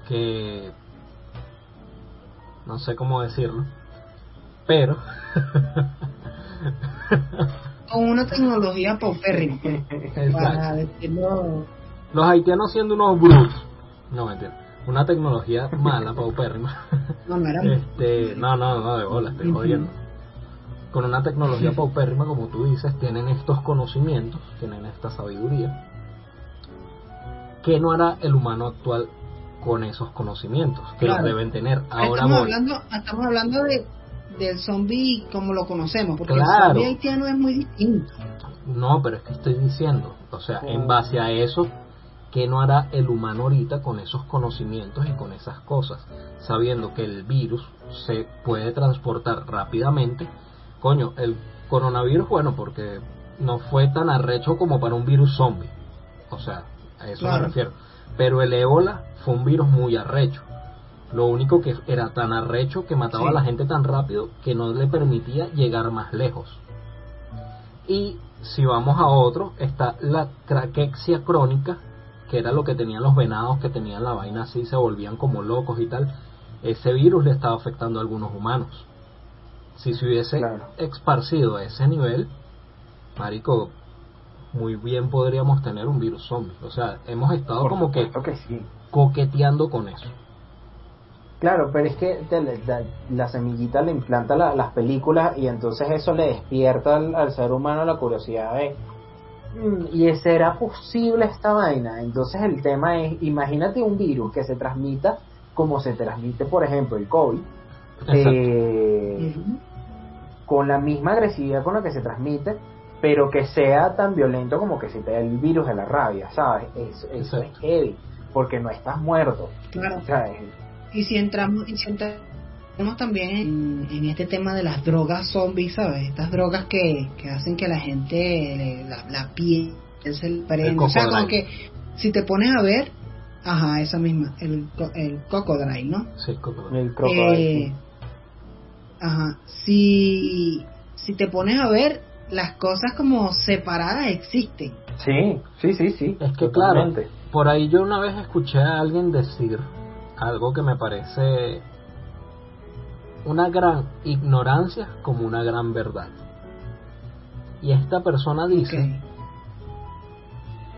Speaker 3: que no sé cómo decirlo, pero
Speaker 4: Con una tecnología paupérrima, para decirlo.
Speaker 3: los haitianos siendo unos brutos, no mentira, una tecnología mala, paupérrima,
Speaker 4: No, no era.
Speaker 3: este, no, no, no, de bola, estoy jodiendo. Con una tecnología paupérrima, como tú dices, tienen estos conocimientos, tienen esta sabiduría. ¿Qué no hará el humano actual con esos conocimientos? Que los deben tener. Ahora
Speaker 4: estamos
Speaker 3: voy.
Speaker 4: hablando, estamos hablando de del zombie como lo conocemos, porque
Speaker 3: Claro.
Speaker 4: el zombie haitiano es muy distinto.
Speaker 3: No, pero es que estoy diciendo, o sea, en base a eso, ¿qué no hará el humano ahorita con esos conocimientos y con esas cosas? Sabiendo que el virus se puede transportar rápidamente. Coño, el coronavirus, bueno, porque no fue tan arrecho como para un virus zombie. O sea, a eso
Speaker 4: Claro.
Speaker 3: me refiero. Pero el ébola fue un virus muy arrecho. Lo único que era tan arrecho que mataba
Speaker 4: Sí.
Speaker 3: a la gente tan rápido que no le permitía llegar más lejos. Y si vamos a otro, está la craquexia crónica, que era lo que tenían los venados, que tenían la vaina así, se volvían como locos y tal. Ese virus le estaba afectando a algunos humanos. Si se hubiese
Speaker 2: Claro.
Speaker 3: esparcido a ese nivel, marico, muy bien podríamos tener un virus zombie. O sea, hemos estado
Speaker 2: por
Speaker 3: como que
Speaker 2: supuesto que sí.
Speaker 3: coqueteando con eso.
Speaker 2: Claro, pero es que te la semillita le implanta la- las películas y entonces eso le despierta al, al ser humano la curiosidad de "Mm, ¿y será posible esta vaina? Entonces el tema es, imagínate un virus que se transmita como se transmite, por ejemplo, el COVID, eh, con la misma agresividad con la que se transmite, pero que sea tan violento como que si te da el virus de la rabia, ¿sabes? Eso, eso es heavy, porque no estás muerto,
Speaker 4: Claro.
Speaker 2: ¿sabes?
Speaker 4: Y si entramos, y si entramos también en, en este tema de las drogas zombies, ¿sabes? Estas drogas que, que hacen que la gente, le- la, la piel se le prenda. O sea, como
Speaker 3: cocodrilo.
Speaker 4: que si te pones a ver, ajá, esa misma, el, co- el cocodrilo, ¿no?
Speaker 3: Sí,
Speaker 2: El crocodilo.
Speaker 4: Eh, ajá, si, si te pones a ver, las cosas como separadas existen.
Speaker 2: Sí, sí, sí, sí.
Speaker 3: Es que
Speaker 2: totalmente.
Speaker 3: claro, por ahí yo una vez escuché a alguien decir algo que me parece una gran ignorancia como una gran verdad. Y esta persona dice,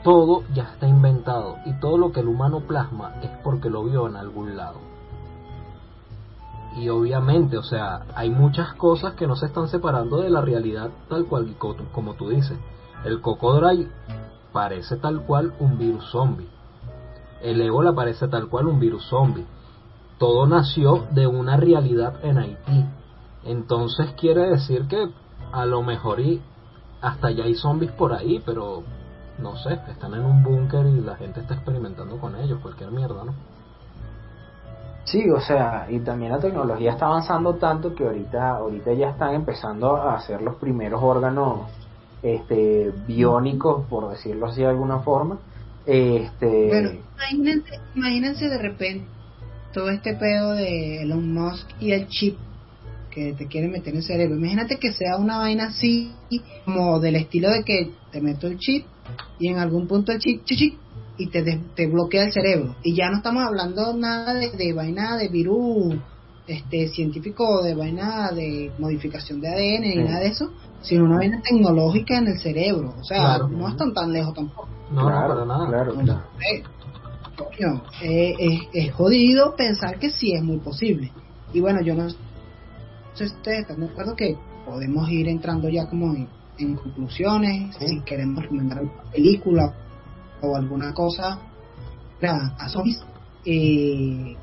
Speaker 3: todo ya está inventado y todo lo que el humano plasma es porque lo vio en algún lado. Y obviamente, o sea, hay muchas cosas que no se están separando de la realidad tal cual co- como tú dices. El cocodrilo parece tal cual un virus zombie. El ébola parece tal cual un virus zombie. Todo nació de una realidad en Haití. Entonces quiere decir que a lo mejor y hasta ya hay zombies por ahí, pero no sé, están en un búnker y la gente está experimentando con ellos, cualquier mierda, ¿no?
Speaker 2: Sí, o sea, y también la tecnología está avanzando tanto que ahorita, ahorita ya están empezando a hacer los primeros órganos este biónicos, por decirlo así de alguna forma. Este,
Speaker 4: bueno, imagínense, imagínense de repente todo este pedo de Elon Musk y el chip que te quieren meter en el cerebro. Imagínate que sea una vaina así, como del estilo de que te meto el chip y en algún punto el chip, chip, y te, te bloquea el cerebro. Y ya no estamos hablando nada de, de vaina de virus este científico, de vaina de modificación de ADN ni nada de eso, sino una vaina tecnológica en el cerebro. O sea, no están tan lejos tampoco.
Speaker 3: No, claro, nada.
Speaker 2: Claro,
Speaker 4: coño, eh, es, jodido pensar que sí es muy posible. Y bueno, yo no sé si ustedes están de acuerdo que podemos ir entrando ya como en, conclusiones, si queremos recomendar alguna película o alguna cosa a zombies. Eh,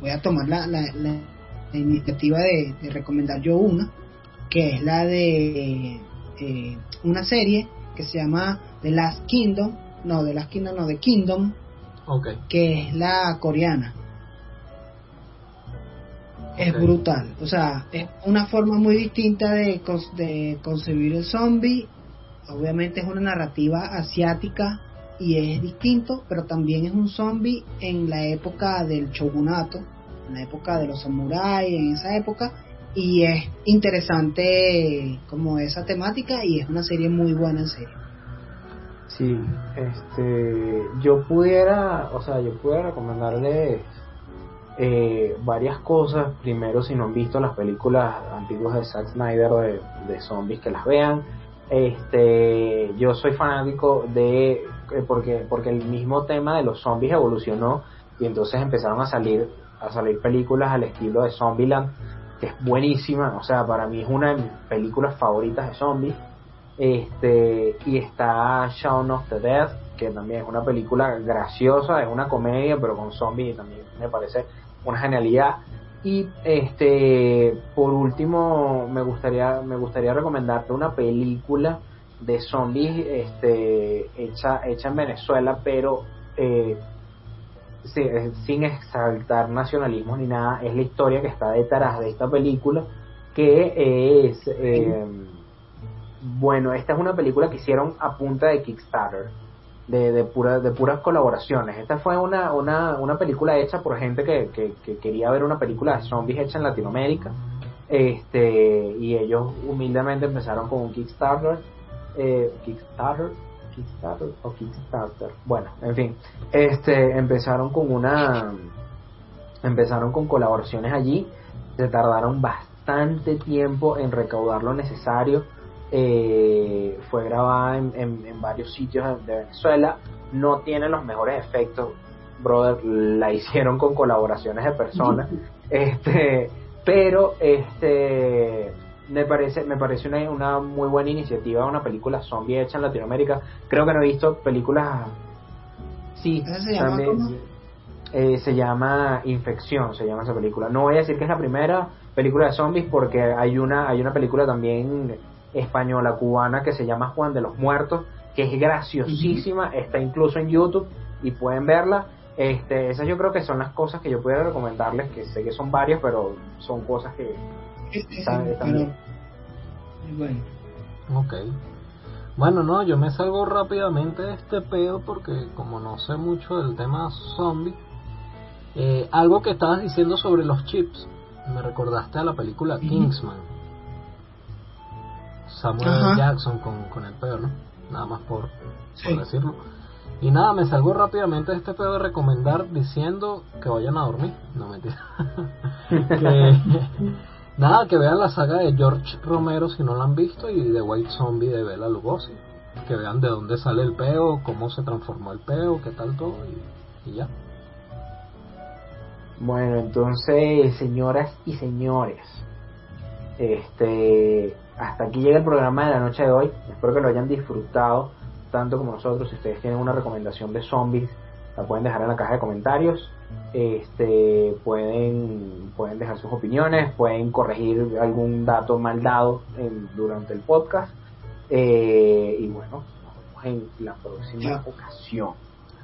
Speaker 4: voy a tomar la, la, iniciativa de, recomendar yo una, que es la de eh, una serie que se llama The Last Kingdom, no, The Last Kingdom, no, The Kingdom, que es la coreana. Es brutal, o sea, es una forma muy distinta de, de concebir el zombie. Obviamente es una narrativa asiática y es distinto, pero también es un zombie en la época del shogunato, en la época de los samuráis, en esa época, y es interesante como esa temática y es una serie muy buena en serio.
Speaker 2: Sí, este, yo pudiera, o sea, yo pudiera recomendarles eh, varias cosas. Primero, si no han visto las películas antiguas de Zack Snyder de, de zombies, que las vean. Este, yo soy fanático de, eh, porque, porque el mismo tema de los zombies evolucionó y entonces empezaron a salir, a salir películas al estilo de Zombieland, es buenísima, o sea, para mí es una de mis películas favoritas de zombies este, y está Shaun of the Dead, que también es una película graciosa, es una comedia, pero con zombies y también me parece una genialidad. Y este, por último, me gustaría, me gustaría recomendarte una película de zombies este, hecha, hecha en Venezuela, pero eh, sin exaltar nacionalismo ni nada, es la historia que está detrás de esta película, que es... Eh, bueno, esta es una película que hicieron a punta de Kickstarter, de, de, pura, de puras colaboraciones. Esta fue una, una, una película hecha por gente que, que, quería ver una película de zombies hecha en Latinoamérica. Este, y ellos humildemente empezaron con un Kickstarter. Eh, Kickstarter, Kickstarter o Kickstarter. Bueno, en fin, este, empezaron con una, empezaron con colaboraciones allí. Se tardaron bastante tiempo en recaudar lo necesario eh, fue grabada en, varios sitios de Venezuela, no tiene los mejores efectos, brother, la hicieron con colaboraciones de personas, este, pero este me parece me parece una, una muy buena iniciativa una película zombie hecha en Latinoamérica. Creo que no he visto películas sí
Speaker 4: se llama,
Speaker 2: eh, se llama Infección se llama esa película. No voy a decir que es la primera película de zombies porque hay una hay una película también española cubana que se llama Juan de los Muertos, que es graciosísima, está incluso en YouTube y pueden verla. Este, esas yo creo que son las cosas que yo pudiera recomendarles, que sé que son varias, pero son cosas que bien.
Speaker 3: Bueno. Ok. Bueno, no, yo me salgo rápidamente de este pedo porque como no sé mucho del tema zombie, eh, algo que estabas diciendo sobre los chips, me recordaste a la película Kingsman Samuel Jackson con, con el pedo, ¿no? Nada más por, decirlo. Y nada, me salgo rápidamente de este pedo de recomendar diciendo que vayan a dormir. No mentira. nada, que vean la saga de George Romero si no la han visto y de White Zombie de Bela Lugosi. Que vean de dónde sale el peo, cómo se transformó el peo, qué tal todo y, y ya.
Speaker 2: Bueno, entonces, señoras y señores, este hasta aquí llega el programa de la noche de hoy. Espero que lo hayan disfrutado tanto como nosotros. Si ustedes tienen una recomendación de zombies, la pueden dejar en la caja de comentarios. Este, pueden, pueden dejar sus opiniones, pueden corregir algún dato mal dado durante el podcast. Eh, y bueno, nos vemos en la próxima ocasión.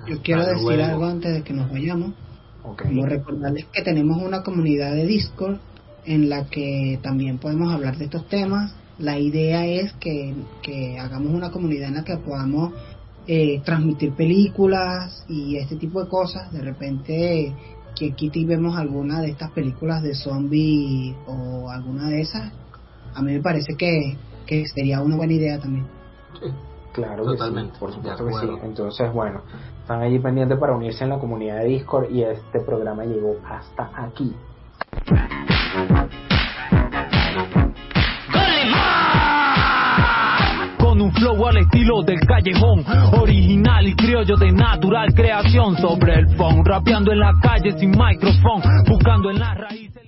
Speaker 4: Yo quiero decir algo antes de que nos vayamos. Como recordarles que tenemos una comunidad de Discord en la que también podemos hablar de estos temas la idea es que, que hagamos una comunidad en la que podamos eh, transmitir películas y este tipo de cosas. De repente que Kitty vemos alguna de estas películas de zombie o alguna de esas, a mí me parece que, que sería una buena idea también.
Speaker 2: Claro Totalmente, por supuesto que sí. Entonces, bueno, están allí pendientes para unirse en la comunidad de Discord y este programa llegó hasta aquí.
Speaker 1: Un flow al estilo del callejón, original y criollo de natural creación. Sobre el phone, rapeando en la calle sin micrófono, buscando en la raíz